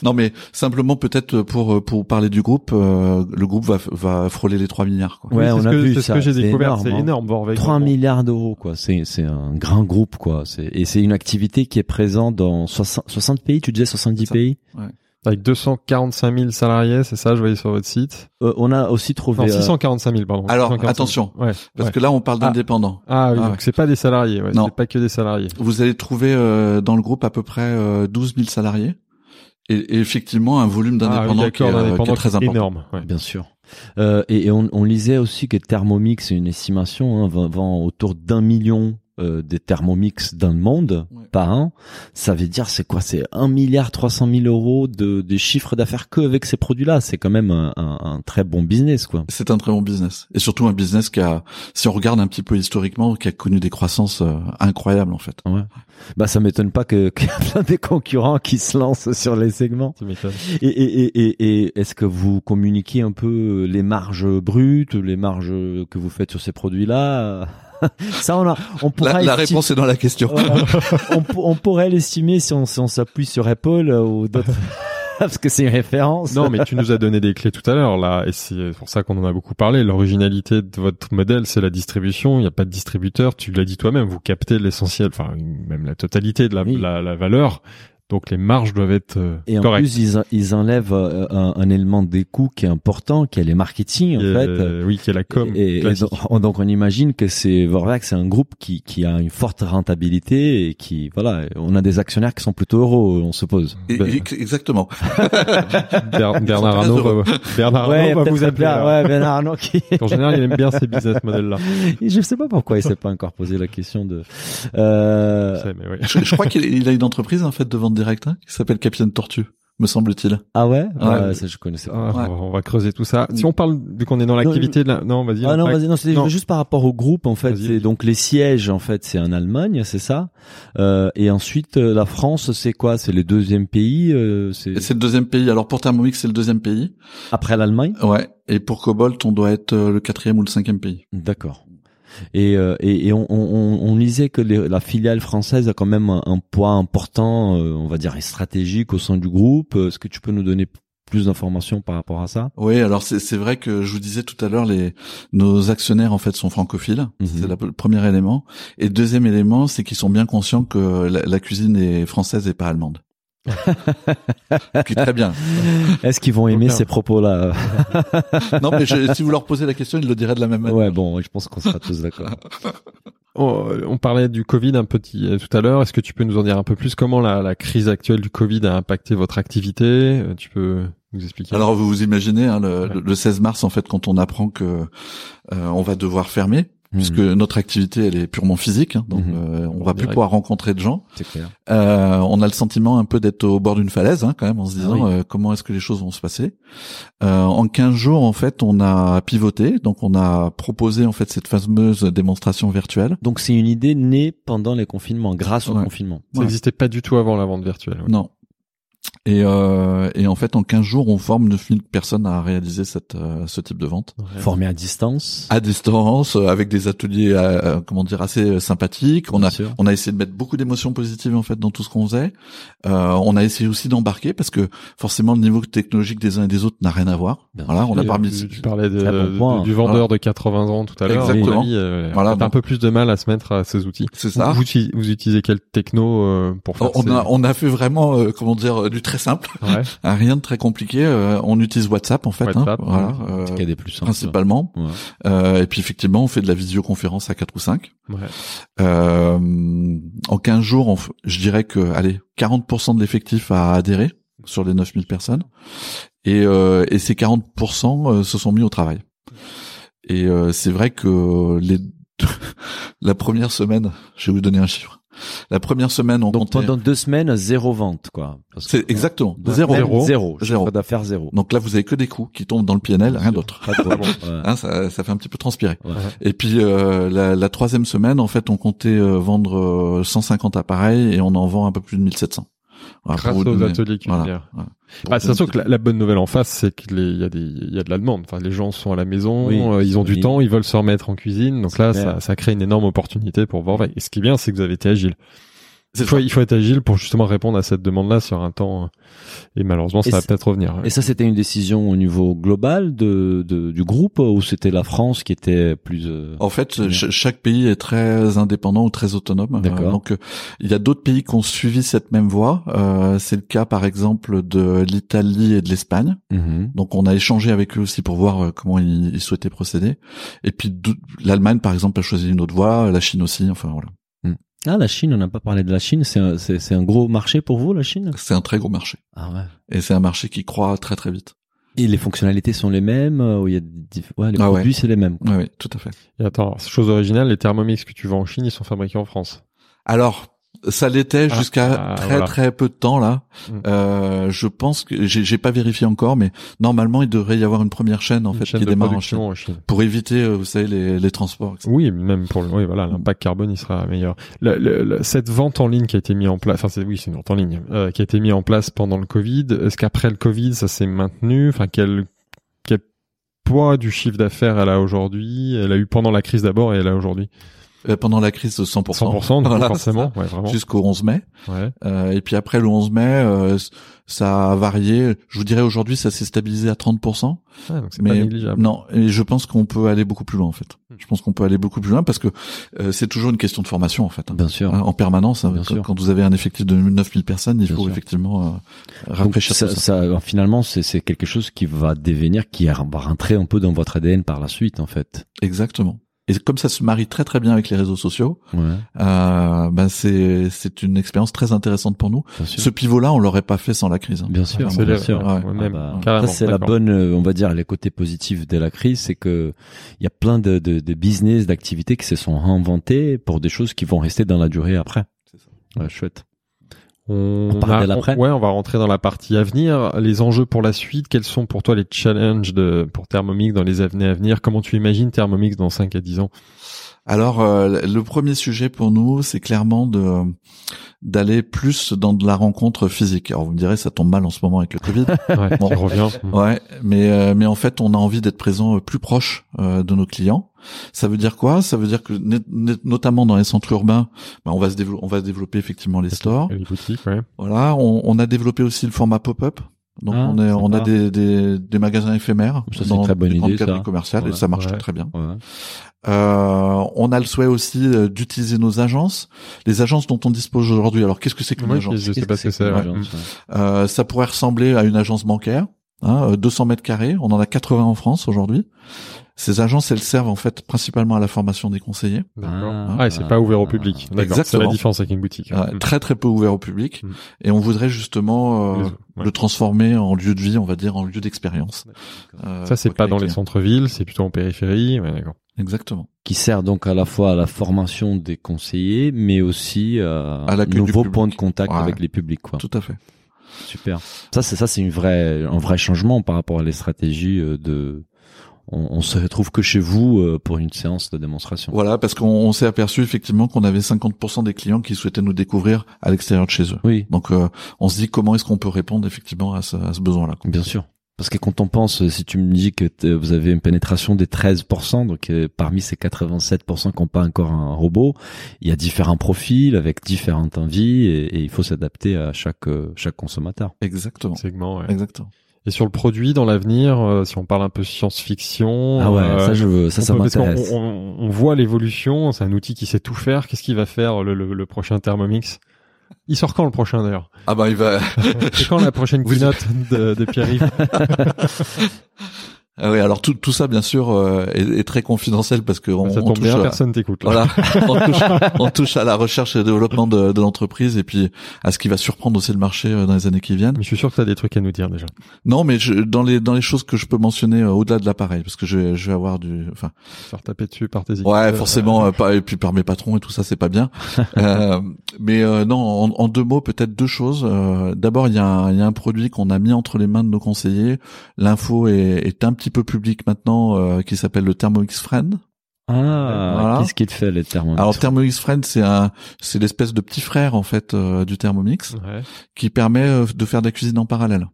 Non, mais simplement peut-être pour pour parler du groupe, euh, le groupe va va frôler les 3 milliards. Quoi. Ouais, Oui, on a ce que, vu c'est ce ça, que j'ai c'est découvert. énorme, C'est hein. énorme, Vorvec. 3 milliards d'euros, quoi. C'est c'est un grand groupe, quoi. C'est et c'est une activité qui est présente dans 60, 60 pays. Tu disais 70 C'est Avec 245 000 salariés, c'est ça, je voyais sur votre site. Euh, on a aussi trouvé. Non, euh, 645 000, pardon. Alors, 645 000. attention, Ouais. Parce ouais. que là, on parle Ah. d'indépendants. Ah oui, Ah donc ouais. c'est pas des salariés, ouais, Non. c'est pas que des salariés. Vous allez trouver euh, dans le groupe à peu près euh, 12 000 salariés. Et, et effectivement, un volume Ah oui, d'indépendants qui, d'accord, est, euh, qui d'indépendants, est très important. énorme. ouais. Bien sûr. Euh, et, et on, on lisait aussi que Thermomix, c'est une estimation, hein, vend, vend autour d'un million euh, des Thermomix dans le monde Ouais. par an. Ça veut dire c'est quoi? C'est un milliard 300 000 euros de, de chiffre d'affaires que avec ces produits-là. C'est quand même un, un, un très bon business, quoi. C'est un très bon business. Et surtout un business qui a, si on regarde un petit peu historiquement, qui a connu des croissances euh, incroyables en fait. Ouais. Bah ça m'étonne pas que qu'il y a plein des concurrents qui se lancent sur les segments. Et, et, et, et est-ce que vous communiquez un peu les marges brutes, les marges que vous faites sur ces produits-là? Ça, on, a, on pourra La, réponse est dans la question. on, pour- on pourrait l'estimer si on, si on s'appuie sur Apple euh, ou d'autres. Parce que c'est une référence. Non, mais tu nous as donné des clés tout à l'heure, là, et c'est pour ça qu'on en a beaucoup parlé. L'originalité de votre modèle, c'est la distribution. Il n'y a pas de distributeur. Tu l'as dit toi-même. Vous captez l'essentiel, enfin, même la totalité de la, Oui. la, la valeur. Donc, les marges doivent être euh, Et en correctes. plus, ils, en- ils enlèvent euh, un, un élément des coûts qui est important, qui est les marketing, en Et, fait. euh, oui, qui est la com. Et, donc, on, donc on imagine que c'est Vorwerk, c'est un groupe qui, qui a une forte rentabilité et qui voilà, on a des actionnaires qui sont plutôt heureux, on suppose. Et- Ben- exactement. Ber- Bernard Arnault va, Bernard Ouais, Arnault va vous appeler. bien, là. ouais, Bernard Arnault qui. En général, il aime bien ces business models-là. Je sais pas pourquoi il s'est pas encore posé la question de. Euh... Je sais, mais oui. Je, je crois qu'il il a une entreprise en fait de vente directe hein, qui s'appelle Capitaine Tortue. me semble-t-il. Ah ouais, Ouais. ça je connaissais pas. Ah, Ouais. on va creuser tout ça. Si on parle, vu qu'on est dans l'activité de la, non, vas-y. Ah non, vas-y, non, Non. juste par rapport au groupe en fait. C'est donc les sièges en fait, c'est en Allemagne, c'est ça? Euh, et ensuite euh, la France, c'est quoi? C'est le deuxième pays. Euh, c'est Et c'est le deuxième pays. Alors pour Thermomix, c'est le deuxième pays. après l'Allemagne? Ouais. Et pour Cobalt, on doit être euh, le quatrième ou le cinquième pays. D'accord. Et, euh, et, et on, on, on lisait que les- la filiale française a quand même un, un poids important, euh, on va dire stratégique au sein du groupe. Euh, Est-ce que tu peux nous donner plus d'informations par rapport à ça? Oui, alors c'est vrai que je vous disais tout à l'heure, les nos actionnaires en fait sont francophiles. Mhm. C'est le premier élément. Et deuxième élément, c'est qu'ils sont bien conscients que la, la cuisine est française et pas allemande. Qui est très bien. Est-ce qu'ils vont aimer ces propos-là? Non, mais je- si vous leur posez la question, ils le diraient de la même manière. Ouais, bon, je pense qu'on sera tous d'accord. On, on parlait du Covid un petit euh, tout à l'heure. Est-ce que tu peux nous en dire un peu plus? Comment la, la crise actuelle du Covid a impacté votre activité? Euh, Tu peux nous expliquer Alors vous vous imaginez hein, le, Ouais. le 16 mars en fait quand on apprend que euh, on va devoir fermer puisque Mhm. notre activité elle est purement physique hein, donc Mhm. euh, on va plus pouvoir rencontrer de gens. c'est clair. Euh, on a le sentiment un peu d'être au bord d'une falaise hein, quand même en se disant Ah oui. euh, comment est-ce que les choses vont se passer. Euh, en 15 jours en fait on a pivoté donc on a proposé en fait cette fameuse démonstration virtuelle. Donc c'est une idée née pendant les confinements, grâce au Ouais. confinement. Ça n'existait pas du tout avant la vente virtuelle. ouais. Non. Et, euh, et en fait en 15 jours on forme 9000 personnes à réaliser cette, euh, ce type de vente. Ouais. Formé à distance. à distance, euh, avec des ateliers, euh, euh, comment dire, assez sympathiques. On bien a, sûr. on a essayé de mettre beaucoup d'émotions positives en fait dans tout ce qu'on faisait. Euh, on a essayé aussi d'embarquer parce que forcément le niveau technologique des uns et des autres n'a rien à voir. Bien voilà, sûr. on a parmi. tu, tu parlais de, bon point. du vendeur de 80 ans tout à l'heure. Exactement. Avis, euh, Voilà, on a un peu plus de mal à se mettre à ces outils. C'est ça. Vous, vous utilisez quel techno euh, pour faire On ces- a, on a fait vraiment, euh, comment dire, du très simple, Ouais. hein, rien de très compliqué. Euh, on utilise WhatsApp en fait, hein, voilà, euh, des plus simples. principalement. Ouais. Euh, et puis effectivement, on fait de la visioconférence à 4 ou 5. ouais. Euh, en 15 jours, on f- je dirais que, allez, 40% de l'effectif a adhéré sur les 9000 personnes. Et, euh, et ces 40% euh, se sont mis au travail. Et euh, c'est vrai que les la première semaine, je vais vous donner un chiffre. La première semaine, on Donc comptait... pendant deux semaines, zéro vente, quoi. C'est exactement zéro. Zéro. Zéro. Zéro. D'affaires zéro. Donc là, vous avez que des coûts qui tombent dans le PNL, rien d'autre. Hein, ça, ça fait un petit peu transpirer. Ouais. Et puis euh, la, la troisième semaine, en fait, on comptait euh, vendre euh, 150 appareils et on en vend un peu plus de 1700. Grâce aux ateliers culinaires. voilà. Ah, c'est sûr que la, la bonne nouvelle en face, c'est qu'il y a des, il y a de la demande. Enfin, les gens sont à la maison, Oui, euh, ils ont du temps, ils veulent se remettre en cuisine. Donc là, ça, ça crée une énorme opportunité pour Vorveil. Et ce qui est bien, c'est que vous avez été agile. Il faut, il faut être agile pour justement répondre à cette demande-là sur un temps. euh, Et malheureusement, ça Et va peut-être revenir. Et ça, c'était une décision au niveau global de, de du groupe ou c'était la France qui était plus euh, En fait, chaque pays est très indépendant ou très autonome. D'accord. Euh, donc, euh, il y a d'autres pays qui ont suivi cette même voie. Euh, c'est le cas, par exemple, de l'Italie et de l'Espagne. mhm. Donc, on a échangé avec eux aussi pour voir comment ils, ils souhaitaient procéder. Et puis, l'Allemagne, par exemple, a choisi une autre voie. La Chine aussi. Enfin, voilà. Ah, la Chine, on n'a pas parlé de la Chine. C'est un, c'est, c'est un gros marché pour vous, la Chine? C'est un très gros marché. Ah ouais. Et c'est un marché qui croît très très vite. Et les fonctionnalités sont les mêmes euh, ou il y a des diff- ouais, les Ah ouais. produits c'est les mêmes. Oui, oui, tout à fait. Et attends, chose originale, les Thermomix que tu vends en Chine, ils sont fabriqués en France? Alors, ça l'était Ah, jusqu'à ah, très voilà. très peu de temps là. Mm. Euh, je pense que j'ai pas vérifié encore, mais normalement il devrait y avoir une première chaîne en Une fait chaîne qui démarre en Chine en Chine. pour éviter, euh, vous savez, les, les transports. etc. Oui, même pour le, oui, voilà, l'impact carbone, il sera meilleur. Le- le- le- cette vente en ligne qui a été mise en place, enfin, c'est, oui, c'est une vente en ligne, euh, qui a été mise en place pendant le Covid. Est-ce qu'après le Covid, ça s'est maintenu? Enfin, quel, quel poids du chiffre d'affaires elle a aujourd'hui? Elle a eu pendant la crise d'abord et elle a aujourd'hui? Euh, pendant la crise de 100%. 100%, donc Voilà, forcément, ouais. Jusqu'au 11 mai. Ouais. Euh, et puis après le 11 mai, euh, ça a varié. Je vous dirais aujourd'hui, ça s'est stabilisé à 30%. Ouais, donc c'est pas Mais négligeable. non, et je pense qu'on peut aller beaucoup plus loin en fait. Hmm. Je pense qu'on peut aller beaucoup plus loin parce que euh, c'est toujours une question de formation en fait. hein. Bien sûr. Hein, en permanence. hein, Bien quand, sûr. quand vous avez un effectif de 9000 personnes, il Bien faut sûr. effectivement euh, Donc, rafraîchir ça, ça. ça, finalement, c'est, c'est quelque chose qui va devenir, qui va rentrer un peu dans votre ADN par la suite, en fait. Exactement. Et comme ça se marie très très bien avec les réseaux sociaux, Ouais, euh, ben c'est c'est une expérience très intéressante pour nous. Ce pivot-là, on l'aurait pas fait sans la crise. hein. Bien sûr, Clairement. bien C'est sûr. Ouais. ouais, même, Ah bah, c'est la bonne, euh, on va dire, les côtés positifs de la crise, c'est que il y a plein de, de, de business, d'activités qui se sont inventés pour des choses qui vont rester dans la durée après. C'est ça. Ouais, chouette. On, On parle a- de l'après on- Ouais, on va rentrer dans la partie à venir. Les enjeux pour la suite, quels sont pour toi les challenges de, pour Thermomix dans les années à venir? Comment tu imagines Thermomix dans 5 à 10 ans? Alors, euh, le premier sujet pour nous, c'est clairement de d'aller plus dans de la rencontre physique. Alors vous me direz, ça tombe mal en ce moment avec le Covid. Ouais, Bon. revient. Ouais, mais euh, mais en fait, on a envie d'être présent euh, plus proche euh, de nos clients. Ça veut dire quoi? Ça veut dire que notamment dans les centres urbains, bah, on va se développer, on va développer effectivement les stores. Les boutiques, ouais. Voilà, on, on a développé aussi le format pop-up. Donc Ah, on est, on a des, des, des magasins éphémères Ça, c'est dans une très bonne idée, ça. commerciales et Ouais. ça marche Ouais. très, très bien. Ouais. Euh, on a le souhait aussi euh, d'utiliser nos agences, les agences dont on dispose aujourd'hui. Alors qu'est-ce que c'est qu'une agence je sais pas ce que c'est. Euh, Ça pourrait ressembler à une agence bancaire, hein, euh, 200 mètres carrés. On en a 80 en France aujourd'hui. Ces agences, elles servent en fait principalement à la formation des conseillers. D'accord. Ah. Ah, et c'est pas ouvert au public. D'accord. C'est la Exactement. différence avec une boutique. Euh, Mm. très très peu ouvert au public. Mm. Et on voudrait justement euh, ouais. le transformer en lieu de vie, on va dire, en lieu d'expérience. Euh, Ça, c'est pas dans les centres-villes, c'est plutôt en périphérie. Ouais, d'accord. Exactement. qui sert donc à la fois à la formation des conseillers, mais aussi euh, À un nouveau point de contact Ouais. avec les publics. Quoi. Tout à fait. Super. Ça, c'est ça, c'est une vraie, un vrai changement par rapport à les stratégies euh, de. On, on se retrouve que chez vous euh, pour une séance de démonstration. Voilà, parce qu'on on s'est aperçu effectivement qu'on avait 50% des clients qui souhaitaient nous découvrir à l'extérieur de chez eux. Oui, Donc euh, on se dit comment est-ce qu'on peut répondre effectivement à ce, à ce besoin-là. bien sûr. Parce que quand on pense, euh, si tu me dis que t- vous avez une pénétration des 13%, donc euh, parmi ces 87% qui n'ont pas encore un robot, il y a différents profils avec différentes envies et, et il faut s'adapter à chaque euh, chaque consommateur. Exactement. Segment, ouais. Exactement. Et sur le produit, dans l'avenir, euh, si on parle un peu science-fiction. Ah ouais, euh, ça je veux, ça on ça m'intéresse. On, on- on voit l'évolution, c'est un outil qui sait tout faire. Qu'est-ce qu'il va faire le, le- le prochain Thermomix? Il sort quand le prochain d'ailleurs? Ah bah il va. C'est quand la prochaine keynote de, de Pierre-Yves Ah oui, alors tout, tout ça bien sûr euh, est, est très confidentiel parce que on, Ça on touche bien, à- personne t'écoute. là. Voilà, on touche, on touche à la recherche et développement de, de l'entreprise et puis à ce qui va surprendre aussi le marché euh, dans les années qui viennent. Mais je suis sûr que tu as des trucs à nous dire déjà. Non, mais je, dans les dans les choses que je peux mentionner euh, au-delà de l'appareil, parce que je vais, je vais avoir du, enfin, Faire taper dessus par tes ouais, Euh, forcément, euh, pas, et puis par mes patrons et tout ça, c'est pas bien. Euh, mais euh, non, en, en deux mots, peut-être deux choses. Euh, D'abord, il y a un, il y a un produit qu'on a mis entre les mains de nos conseillers. L'info est, est un petit peu publique maintenant, euh, qui s'appelle le Thermomix Friend. Ah, Voilà. qu'est-ce qu'il fait les thermomètres Alors Thermomix Friend, c'est un, c'est l'espèce de petit frère en fait euh, du Thermomix Ouais, qui permet euh, de faire de la cuisine en parallèle.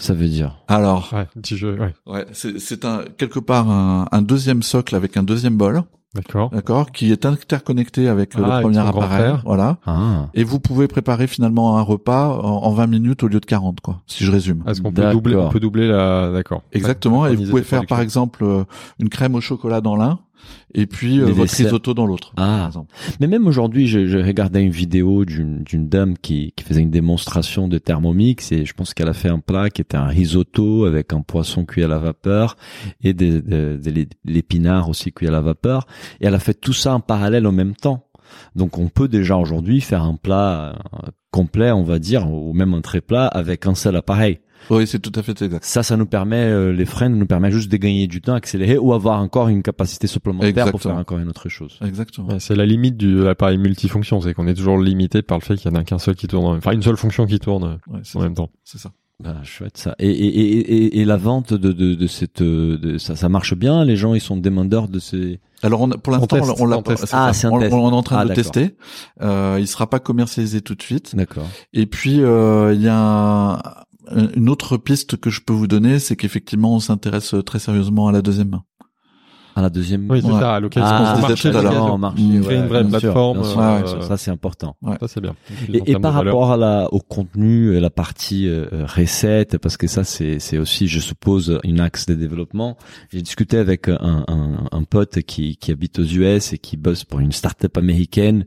Ça veut dire. Alors, ouais, petit jeu, ouais. ouais, c'est c'est un quelque part un, un deuxième socle avec un deuxième bol, D'accord. d'accord, qui est interconnecté avec euh, Ah, le avec premier appareil, voilà. Ah, Et vous pouvez préparer finalement un repas en, en 20 minutes au lieu de 40, quoi, si je résume. Est-ce qu'on peut doubler, on peut doubler la, d'accord. Exactement. Et vous Synchroniser pouvez faire par exemple euh, une crème au chocolat dans l'un et puis euh, votre risotto dans l'autre. par ah. exemple. Mais même aujourd'hui, je, je regardais une vidéo d'une d'une dame qui, qui faisait une démonstration de Thermomix et je pense qu'elle a fait un plat qui était un risotto avec un poisson cuit à la vapeur et des, des, des l'épinard aussi cuit à la vapeur. Et elle a fait tout ça en parallèle en même temps. Donc on peut déjà aujourd'hui faire un plat euh, complet, on va dire, ou même un très plat avec un seul appareil. Oui, c'est tout à fait exact. Ça, ça nous permet, euh, les freins nous permet juste de gagner du temps, accélérer ou avoir encore une capacité supplémentaire pour faire encore une autre chose. Exactement. Ouais, c'est la limite du de l'appareil multifonction, c'est qu'on est toujours limité par le fait qu'il y en a qu'un seul qui tourne, en- enfin une seule fonction qui tourne euh, Ouais, c'est en même temps. c'est ça. Bah, chouette ça. Et, et, et, et, et la vente de, de, de cette, euh, de, ça, ça marche bien? Les gens, ils sont demandeurs de ces. Alors on pour l'instant, on l'a Ah, ça. on, on est en train Ah, de le tester. Euh, il sera pas commercialisé tout de suite. D'accord. Et puis euh, il y a un- une autre piste que je peux vous donner, c'est qu'effectivement on s'intéresse très sérieusement à la deuxième main. À la deuxième. Oui, c'est Ouais. ça, à l'occasion. Ah, disait marché, tout à l'heure. l'occasion. Non, marché, Mmh. Créer une vraie sûr, plateforme, bien sûr. euh, Ça, ça, c'est important. Ça c'est bien. En Et, et par rapport à la, au contenu et la partie euh, euh, recette, parce que ça c'est c'est aussi, je suppose, une axe de développement. J'ai discuté avec un, un, un pote qui qui habite aux US et qui bosse pour une start-up américaine,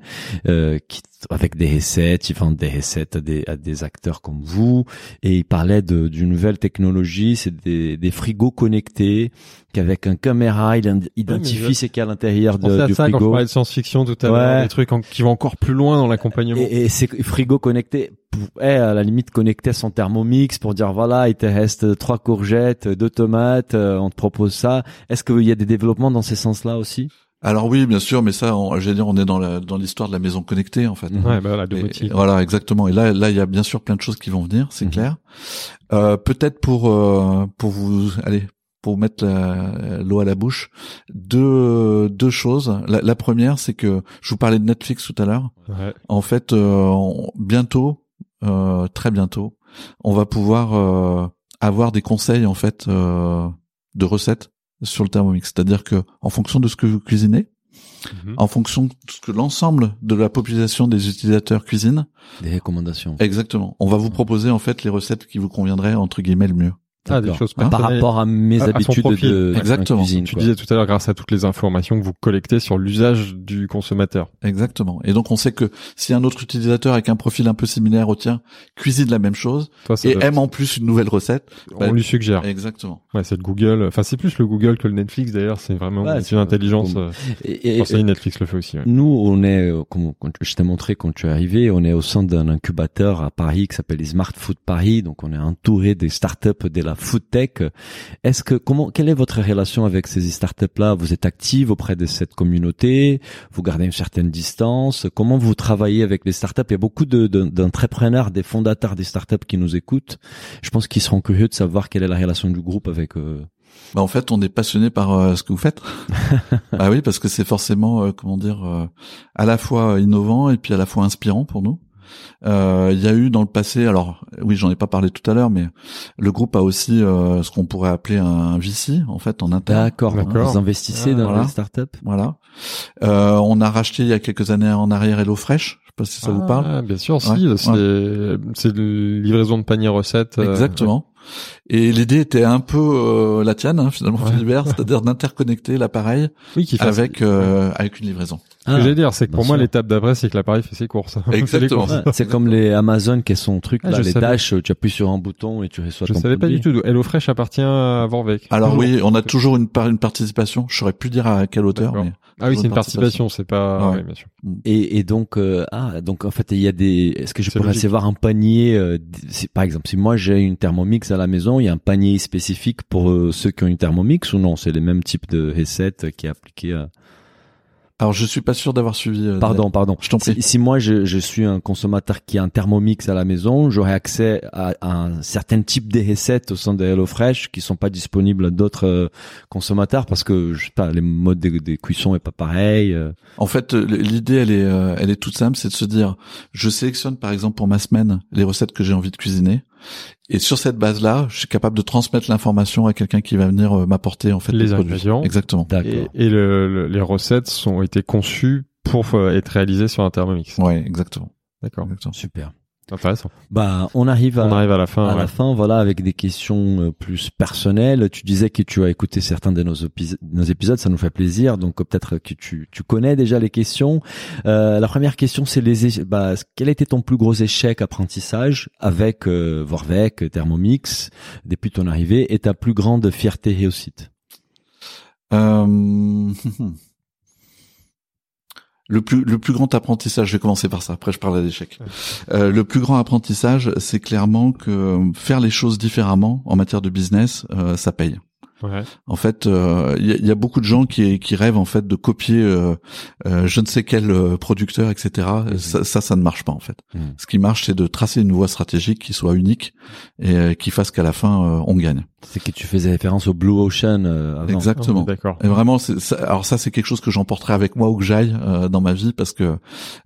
euh, qui avec des recettes, ils vendent des recettes à des à des acteurs comme vous, et il parlait de d'une nouvelle technologie, c'est des des frigos connectés qu'avec un caméra, il identifie je- ce qu'il y a à l'intérieur du ça quand je frigo. parlais de science-fiction tout à Ouais. l'heure, des trucs en- qui vont encore plus loin dans l'accompagnement. Et, et ces frigos connectés, eh, à la limite connecter son thermomix pour dire voilà, il te reste trois courgettes, deux tomates, euh, on te propose ça. Est-ce qu'il y a des développements dans ces sens-là aussi? Alors oui, bien sûr, mais ça, j'allais dire, on est dans la, dans l'histoire de la maison connectée en fait. Ouais, bah Et- domotique. voilà, exactement. Et là, là, il y a bien sûr plein de choses qui vont venir, c'est Mhm. clair. Euh, peut-être pour euh, pour vous, allez, pour mettre l'eau à la bouche, deux deux choses. La, la première, c'est que je vous parlais de Netflix tout à l'heure. Ouais. En fait, euh, on- bientôt, euh, très bientôt, on va pouvoir euh, avoir des conseils en fait euh, de recettes sur le Thermomix. C'est-à-dire que en fonction de ce que vous cuisinez, Mhm. en fonction de ce que l'ensemble de la population des utilisateurs cuisine, Des recommandations. exactement, on va vous proposer en fait les recettes qui vous conviendraient entre guillemets le mieux. Ah, des par rapport à mes À- à habitudes profil. de, de Exactement. cuisine. Tu quoi. disais tout à l'heure, grâce à toutes les informations que vous collectez sur l'usage du consommateur. Exactement. Et donc on sait que si un autre utilisateur avec un profil un peu similaire au tien cuisine la même chose Toi, et aime en plus une nouvelle recette, on lui suggère. exactement. Ouais, c'est le Google. Enfin, c'est plus le Google que le Netflix d'ailleurs. C'est vraiment Ouais, c'est c'est- une intelligence. comme- euh, Et, et- enfin, ça, Netflix le fait aussi. ouais. Nous, on est, euh, comme je t'ai montré quand tu es arrivé, on est au sein d'un incubateur à Paris qui s'appelle les Smart Food Paris. Donc, on est entouré des startups de la food tech. Est-ce que comment, quelle est votre relation avec ces startups-là? Vous êtes active auprès de cette communauté? Vous gardez une certaine distance? Comment vous travaillez avec les startups? Il y a beaucoup de- de- d'entrepreneurs, des fondateurs des startups qui nous écoutent. Je pense qu'ils seront curieux de savoir quelle est la relation du groupe avec. eux. Bah, en fait, on est passionné par euh, ce que vous faites. ah oui, parce que c'est forcément, euh, comment dire, euh, à la fois innovant et puis à la fois inspirant pour nous. Euh, Il y a eu dans le passé, alors oui, j'en ai pas parlé tout à l'heure, mais le groupe a aussi euh, ce qu'on pourrait appeler un VC en fait en interne. D'accord. D'accord. Vous investissez Ah, dans voilà. les startups Voilà. Euh, on a racheté il y a quelques années en arrière HelloFresh. Je sais pas si ça vous parle. Ah, bien sûr, si. Ouais, c'est c'est de livraison de panier recettes. euh, Exactement. Et l'idée était un peu euh, la tienne hein, finalement, Ouais. Philibert, c'est-à-dire d'interconnecter l'appareil Oui, avec euh, avec une livraison. Ce que j'allais dire, c'est que pour moi, l'étape d'après, c'est que l'appareil fait ses courses. Exactement. c'est comme les Amazon qui est son truc, Ah, là, les tâches, tu appuies sur un bouton et tu reçois Je ton savais pas du tout. HelloFresh appartient à Vorvec. Alors Toujours. oui, on a toujours une part une participation. Je saurais plus dire à quelle hauteur, mais Ah oui, c'est une participation, c'est pas. Ouais. ouais, bien sûr. Et, et donc, euh, ah, donc en fait, il y a des. Est-ce que je pourrais logique. recevoir un panier euh, Par exemple, si moi j'ai une Thermomix à la maison, il y a un panier spécifique pour euh, ceux qui ont une Thermomix ou non? C'est les mêmes types de recettes qui est appliqué. À... alors je suis pas sûr d'avoir suivi. euh, Pardon, pardon. Je t'en prie. Si, si moi je, je suis un consommateur qui a un Thermomix à la maison, j'aurai accès à, à un certain type de recettes au sein de HelloFresh qui sont pas disponibles à d'autres euh, consommateurs parce que je sais pas, les modes de, de cuisson est pas pareil. euh. En fait, l'idée elle est elle est toute simple, c'est de se dire je sélectionne par exemple pour ma semaine les recettes que j'ai envie de cuisiner et sur cette base-là, je suis capable de transmettre l'information à quelqu'un qui va venir euh, m'apporter en fait Les ingrédients. Exactement. D'accord. Et, et le, le- les recettes sont été conçues pour euh, être réalisées sur un Thermomix. Ouais, exactement. D'accord. exactement. Super. Intéressant. Bah, on arrive à, On arrive à la fin. à ouais. la fin, voilà, avec des questions euh, plus personnelles. Tu disais que tu as écouté certains de nos, épis- nos épisodes, ça nous fait plaisir. Donc euh, peut-être que tu, tu connais déjà les questions. Euh, la première question, c'est les, bah, quel était ton plus gros échec apprentissage avec euh, Vorvec, Thermomix, depuis ton arrivée, et ta plus grande fierté réussite? Euh, Le plus le plus grand apprentissage, je vais commencer par ça. Après, je parlerai d'échecs. Euh, le plus grand apprentissage, c'est clairement que euh, faire les choses différemment en matière de business, euh, ça paye. Ouais. En fait, euh, il y, a- il y a beaucoup de gens qui, qui rêvent en fait de copier euh, euh, je ne sais quel euh, producteur, etc. Ça, ça, ça ne marche pas en fait. Mhm. Ce qui marche, c'est de tracer une voie stratégique qui soit unique et euh, qui fasse qu'à la fin, euh, on gagne. C'est que tu faisais référence au Blue Ocean euh, avant. Exactement. Ah, D'accord. Et vraiment, c'est, ça- alors ça, c'est quelque chose que j'emporterai avec moi où que j'aille euh, dans ma vie parce que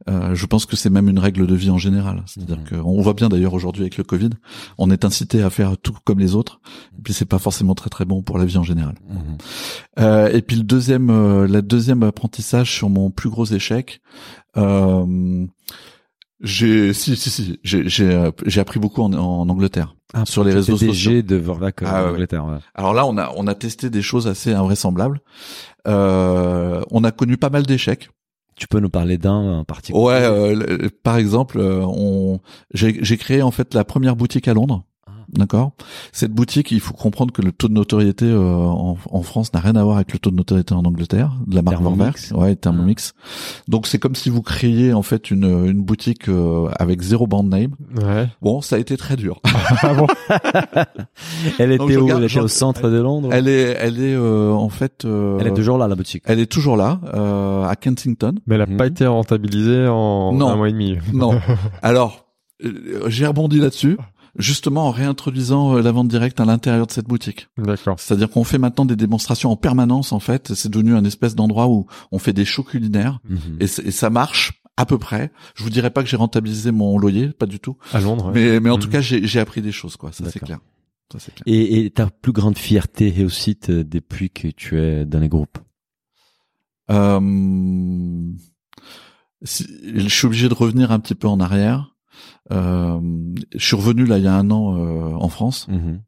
euh, je pense que c'est même une règle de vie en général. C'est-à-dire Mhm. que on voit bien d'ailleurs aujourd'hui avec le Covid, on est incité à faire tout comme les autres, et puis c'est pas forcément très très bon pour la vie en général. Mhm. Euh, et puis le deuxième, euh, la deuxième apprentissage sur mon plus gros échec. Euh, j'ai si si si j'ai j'ai euh, j'ai appris beaucoup en, en Angleterre Ah, sur les réseaux sociaux. DG de euh, Ah, ouais. en Angleterre. ouais. Alors là, on a on a testé des choses assez invraisemblables. Euh, on a connu pas mal d'échecs. Tu peux nous parler d'un en particulier? Ouais, euh, par exemple, euh, on j'ai j'ai créé en fait la première boutique à Londres. Ah. D'accord. Cette boutique, il faut comprendre que le taux de notoriété euh, en, en, France n'a rien à voir avec le taux de notoriété en Angleterre, de la marque Thermomix. Ouais, Thermomix. Donc c'est comme si vous créiez en fait une, une boutique euh, avec zéro brand name. Ouais. Bon, ça a été très dur. Ah bon Elle Donc, était je où? regarde- Elle était au centre de Londres? Elle est, elle est euh, en fait. euh, Elle est toujours là la boutique. Elle est toujours là, euh, à Kensington. Mais elle a Mhm. pas été rentabilisée en Non. un mois et demi. Non. Alors, euh, j'ai rebondi là-dessus, justement en réintroduisant euh, la vente directe à l'intérieur de cette boutique. D'accord. C'est-à-dire qu'on fait maintenant des démonstrations en permanence, en fait. C'est devenu un espèce d'endroit où on fait des shows culinaires Mhm. et, ça marche à peu près. Je vous dirais pas que j'ai rentabilisé mon loyer, pas du tout. À Londres. ouais. Mais, mais en tout Mhm. cas, j'ai appris des choses, quoi. Ça c'est clair. Ça c'est clair. Et, et ta plus grande fierté réussite euh, depuis que tu es dans les groupes? Euh, si- je suis obligé de revenir un petit peu en arrière. Euh, je suis revenu là il y a un an euh, en France. Mhm.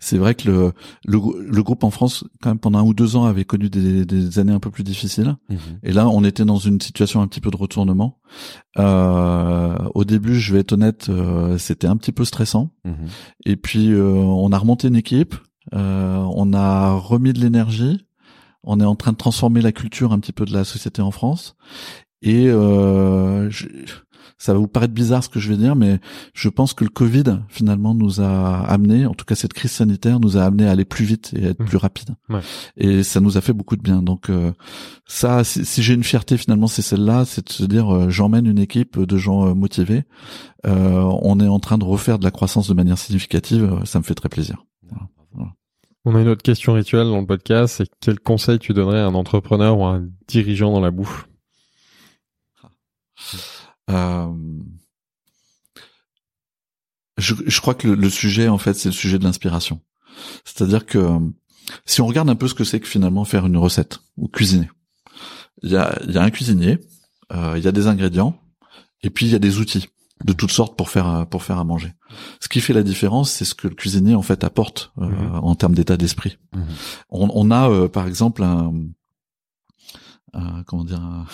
C'est vrai que le, le grou- le groupe en France, quand même pendant un ou deux ans, avait connu des, des années un peu plus difficiles. Mhm. Et là, on était dans une situation un petit peu de retournement. Euh, au début, je vais être honnête, euh, c'était un petit peu stressant. Mhm. Et puis, euh, on a remonté une équipe, euh, on a remis de l'énergie, on est en train de transformer la culture un petit peu de la société en France. Et euh, je- ça va vous paraître bizarre ce que je vais dire, mais je pense que le Covid finalement nous a amené, en tout cas cette crise sanitaire nous a amené à aller plus vite et à être Mmh. plus rapide. Ouais. Et ça nous a fait beaucoup de bien. Donc euh, ça, si, si j'ai une fierté finalement, c'est celle-là, c'est de se dire euh, j'emmène une équipe de gens euh, motivés. Euh, on est en train de refaire de la croissance de manière significative. Ça me fait très plaisir. On a une autre question rituelle dans le podcast, c'est quel conseil tu donnerais à un entrepreneur ou à un dirigeant dans la bouffe? Euh, je, je crois que le, le sujet, en fait, c'est le sujet de l'inspiration. C'est-à-dire que euh, si on regarde un peu ce que c'est que finalement faire une recette ou cuisiner, il y a, il y a un cuisinier, euh, il y a des ingrédients, et puis il y a des outils de toutes sortes pour faire euh, pour faire à manger. Ce qui fait la différence, c'est ce que le cuisinier en fait apporte euh, Mhm. en termes d'état d'esprit. Mhm. On, on a euh, par exemple un, un- comment dire un,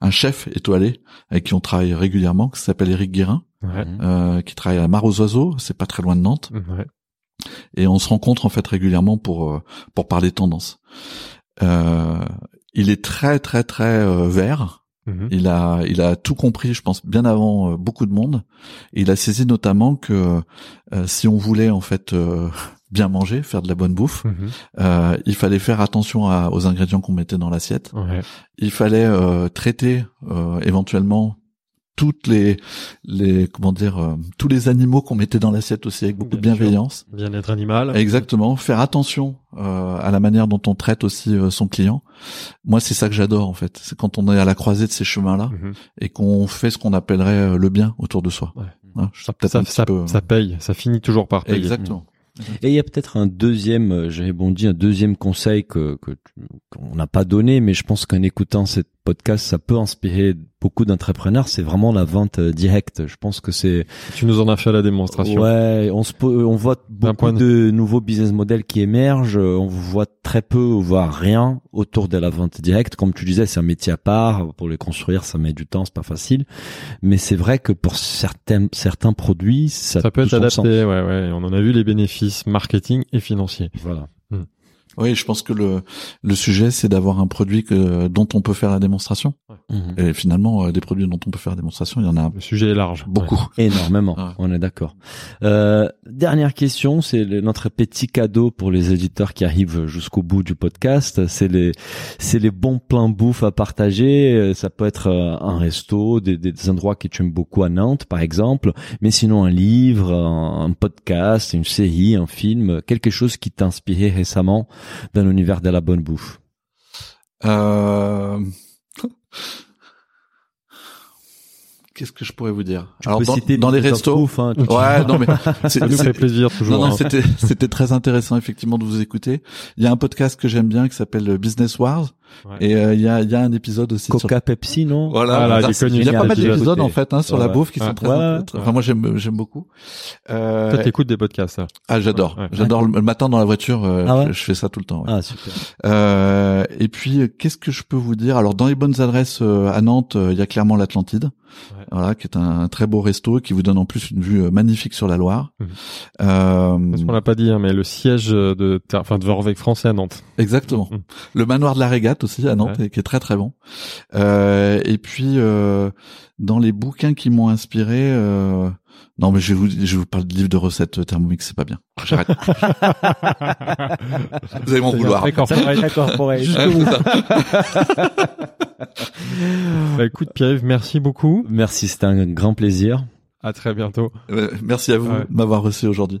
un chef étoilé avec qui on travaille régulièrement, qui s'appelle Eric Guérin, Ouais. Mhm. euh, qui travaille à Mar aux Oiseaux, c'est pas très loin de Nantes, Ouais. et on se rencontre en fait régulièrement pour euh, pour parler tendances. Euh, il est très très très euh, vert. Mhm. Il a il a tout compris, je pense, bien avant euh, beaucoup de monde. Et il a saisi notamment que euh, si on voulait en fait euh, bien manger, faire de la bonne bouffe, Mhm. euh, il fallait faire attention à- aux ingrédients qu'on mettait dans l'assiette. Ouais. Il fallait euh, traiter euh, éventuellement toutes les les comment dire euh, tous les animaux qu'on mettait dans l'assiette aussi avec beaucoup de Bien bienveillance. Bien-être animal. Exactement, faire attention euh, à la manière dont on traite aussi euh, son client. Moi, c'est ça que j'adore en fait. C'est quand on est à la croisée de ces chemins-là Mhm. et qu'on fait ce qu'on appellerait le bien autour de soi. Ouais. Hein, Ça, ça, ça, peu- ça paye, ça finit toujours par payer. Exactement. Et il y a peut-être un deuxième, euh, j'ai rebondi, un deuxième conseil que qu'on n'a pas donné, mais je pense qu'en écoutant cette podcast, ça peut inspirer beaucoup d'entrepreneurs. C'est vraiment la vente euh, directe. Je pense que c'est Tu nous en as fait la démonstration. ouais, on se on voit beaucoup de- de nouveaux business models qui émergent. euh, On voit très peu, voire rien autour de la vente directe. Comme tu disais, c'est un métier à part. Pour les construire, ça met du temps, c'est pas facile. Mais c'est vrai que pour certains certains produits, ça, Ça peut être adapté, ouais, ouais. On en a vu les bénéfices marketing et financiers. Voilà. Oui, je pense que le le sujet c'est d'avoir un produit que dont on peut faire la démonstration. Mhm. Et finalement, euh, des produits dont on peut faire la démonstration, il y en a Le sujet est large. beaucoup. Énormément, Ouais. on est d'accord. Euh, dernière question, c'est notre petit cadeau pour les éditeurs qui arrivent jusqu'au bout du podcast. C'est les, c'est les bons plans bouffe à partager. Euh, Ça peut être euh, un resto, des, des endroits que tu aimes beaucoup à Nantes, par exemple, mais sinon un livre, un, un podcast, une série, un film, quelque chose qui t'a inspiré récemment dans l'univers de la bonne bouffe. Euh... Qu'est-ce que je pourrais vous dire? Tu Alors peux dans, citer dans les restos, hein, tu- ouais, non mais c'est- Ça nous fait plaisir toujours. Non, non, hein. c'était c'était très intéressant effectivement de vous écouter. Il y a un podcast que j'aime bien qui s'appelle Business Wars Ouais. Et euh, il y a il y a un épisode aussi sur Coca Pepsi, non voilà, Voilà, est c'est- connu, il y a pas mal épisode. d'épisodes en fait hein, sur Ouais, la bouffe qui Ouais. sont très, enfin moi j'aime j'aime beaucoup. Euh, Toi, t'écoutes des podcasts, ça? ah j'adore, Ouais, ouais. j'adore le matin dans la voiture, euh, Ah ouais je, je fais ça tout le temps. ouais. Ah super. Euh, et puis, euh, qu'est-ce que je peux vous dire? Alors, dans les bonnes adresses euh, à Nantes, euh, il y a clairement l'Atlantide, Ouais. voilà, qui est un, très beau resto et qui vous donne en plus une vue magnifique sur la Loire. Mhm. Euh, Parce qu'on l'a pas dit, hein, mais le siège de, enfin, de Vorweg français à Nantes. exactement. Mhm. Le manoir de la Régate aussi à Nantes, Ouais. et qui est très très bon. Euh, et puis, euh, dans les bouquins qui m'ont inspiré, euh, non, mais je vous, je vous parler de livres de recettes euh, Thermomix, c'est pas bien. J'arrête. vous allez m'en vouloir. D'accord. D'accord, pour elle. Ouais, c'est ça. Bah, écoute, Pierre-Yves, merci beaucoup. Merci, c'était un grand plaisir. À très bientôt. Merci à vous Ouais. de m'avoir reçu aujourd'hui.